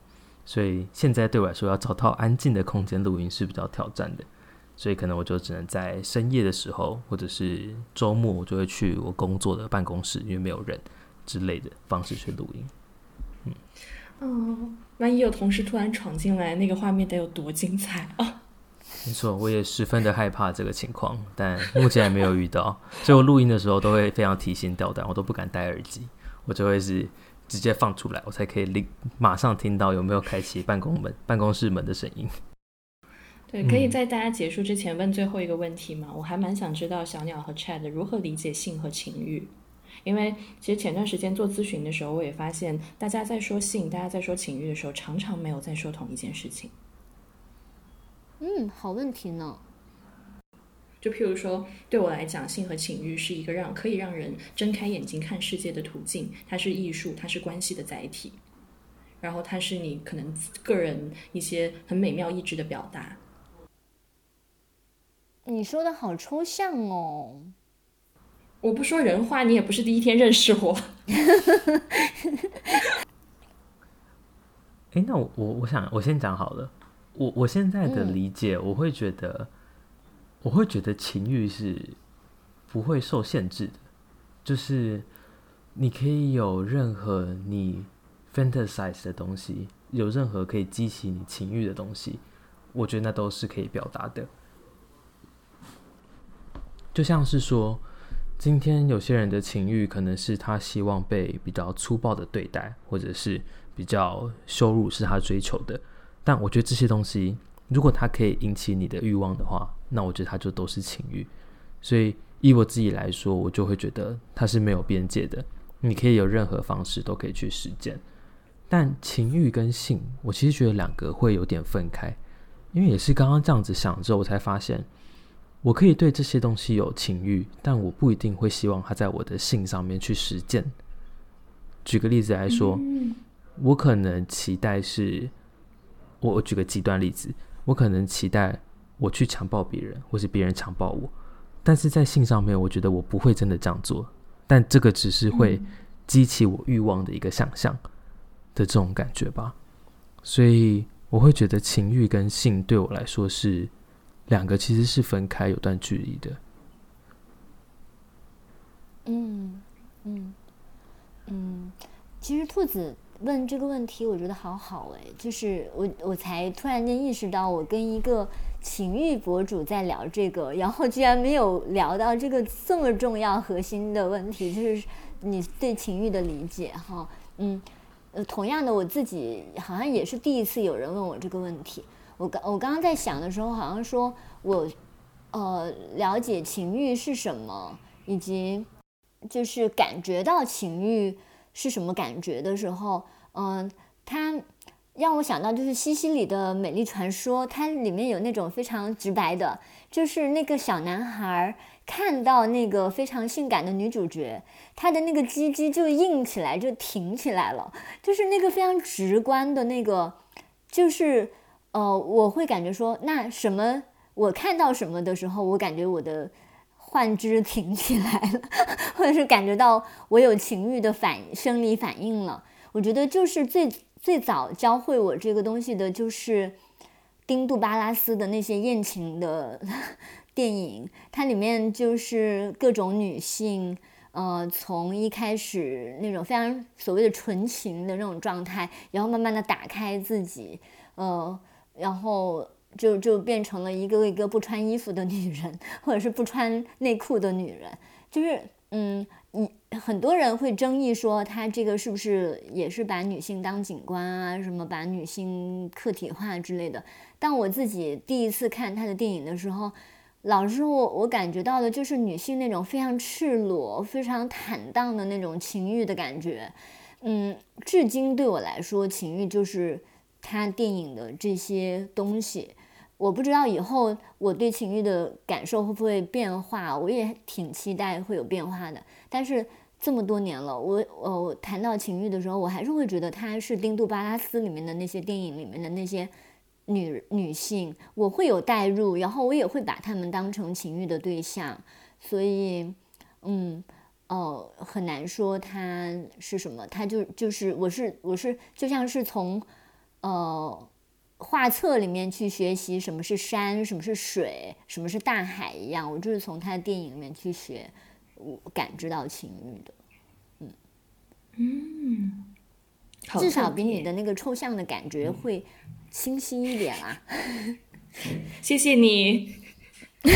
所以现在对我来说，要找到安静的空间录音是比较挑战的。所以可能我就只能在深夜的时候，或者是周末，我就会去我工作的办公室，因为没有人之类的方式去录音。嗯，哦，万一有同事突然闯进来，那个画面得有多精彩啊！没错，我也十分的害怕这个情况，但目前还没有遇到，所以我录音的时候都会非常提心吊胆，我都不敢戴耳机，我就会是直接放出来，我才可以立马上听到有没有开启办公门、办公室门的声音。对，可以在大家结束之前问最后一个问题吗？我还蛮想知道小鸟和 Chad 如何理解性和情欲，因为其实前段时间做咨询的时候，我也发现大家在说性、大家在说情欲的时候，常常没有在说同一件事情。嗯，好问题呢。就譬如说，对我来讲，性和情欲是一个让可以让人睁开眼睛看世界的途径，它是艺术，它是关系的载体，然后它是你可能个人一些很美妙意志的表达。你说的好抽象哦。我不说人话，你也不是第一天认识我。哎，那我我我想我先讲好了。我我现在的理解，我会觉得，我会觉得情欲是不会受限制的，就是你可以有任何你 fantasize 的东西，有任何可以激起你情欲的东西，我觉得那都是可以表达的。就像是说，今天有些人的情欲可能是他希望被比较粗暴的对待，或者是比较羞辱是他追求的。但我觉得这些东西，如果它可以引起你的欲望的话，那我觉得它就都是情欲。所以以我自己来说，我就会觉得它是没有边界的，你可以有任何方式都可以去实践。但情欲跟性，我其实觉得两个会有点分开，因为也是刚刚这样子想之后，我才发现，我可以对这些东西有情欲，但我不一定会希望它在我的性上面去实践。举个例子来说，我可能期待是。我我举个极端例子，我可能期待我去强暴别人，或是别人强暴我，但是在性上面，我觉得我不会真的这样做，但这个只是会激起我欲望的一个想象的这种感觉吧。所以我会觉得情欲跟性对我来说是两个其实是分开有段距离的。嗯嗯嗯，其实兔子。问这个问题，我觉得好好哎，就是我我才突然间意识到，我跟一个情欲博主在聊这个，然后居然没有聊到这个这么重要核心的问题，就是你对情欲的理解哈，嗯，呃，同样的，我自己好像也是第一次有人问我这个问题，我刚我刚刚在想的时候，好像说我呃了解情欲是什么，以及就是感觉到情欲。是什么感觉的时候，嗯，它让我想到就是西西里的美丽传说，它里面有那种非常直白的，就是那个小男孩看到那个非常性感的女主角，他的那个鸡鸡就硬起来，就挺起来了，就是那个非常直观的那个，就是呃，我会感觉说，那什么，我看到什么的时候，我感觉我的。幻肢挺起来了，或者是感觉到我有情欲的反生理反应了。我觉得就是最最早教会我这个东西的，就是丁杜巴拉斯的那些艳情的 电影，它里面就是各种女性，呃，从一开始那种非常所谓的纯情的那种状态，然后慢慢的打开自己，呃，然后。就就变成了一个一个不穿衣服的女人，或者是不穿内裤的女人，就是嗯，你很多人会争议说他这个是不是也是把女性当景观啊，什么把女性客体化之类的。但我自己第一次看他的电影的时候，老实说，我我感觉到的就是女性那种非常赤裸、非常坦荡的那种情欲的感觉。嗯，至今对我来说，情欲就是他电影的这些东西。我不知道以后我对情欲的感受会不会变化，我也挺期待会有变化的。但是这么多年了，我我谈到情欲的时候，我还是会觉得她是丁杜巴拉斯里面的那些电影里面的那些女女性，我会有代入，然后我也会把她们当成情欲的对象。所以，嗯，哦，很难说它是什么，它就就是我是我是就像是从，呃。画册里面去学习什么是山，什么是水，什么是大海一样，我就是从他的电影里面去学，我感知到情欲的，嗯，嗯，至少比你的那个抽象的感觉会清晰一点啦、啊。谢谢你。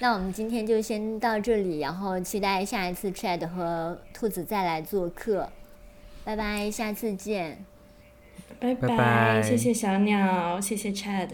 那我们今天就先到这里，然后期待下一次 Chad 和兔子再来做客，拜拜，下次见。拜拜谢谢小鸟谢谢 chad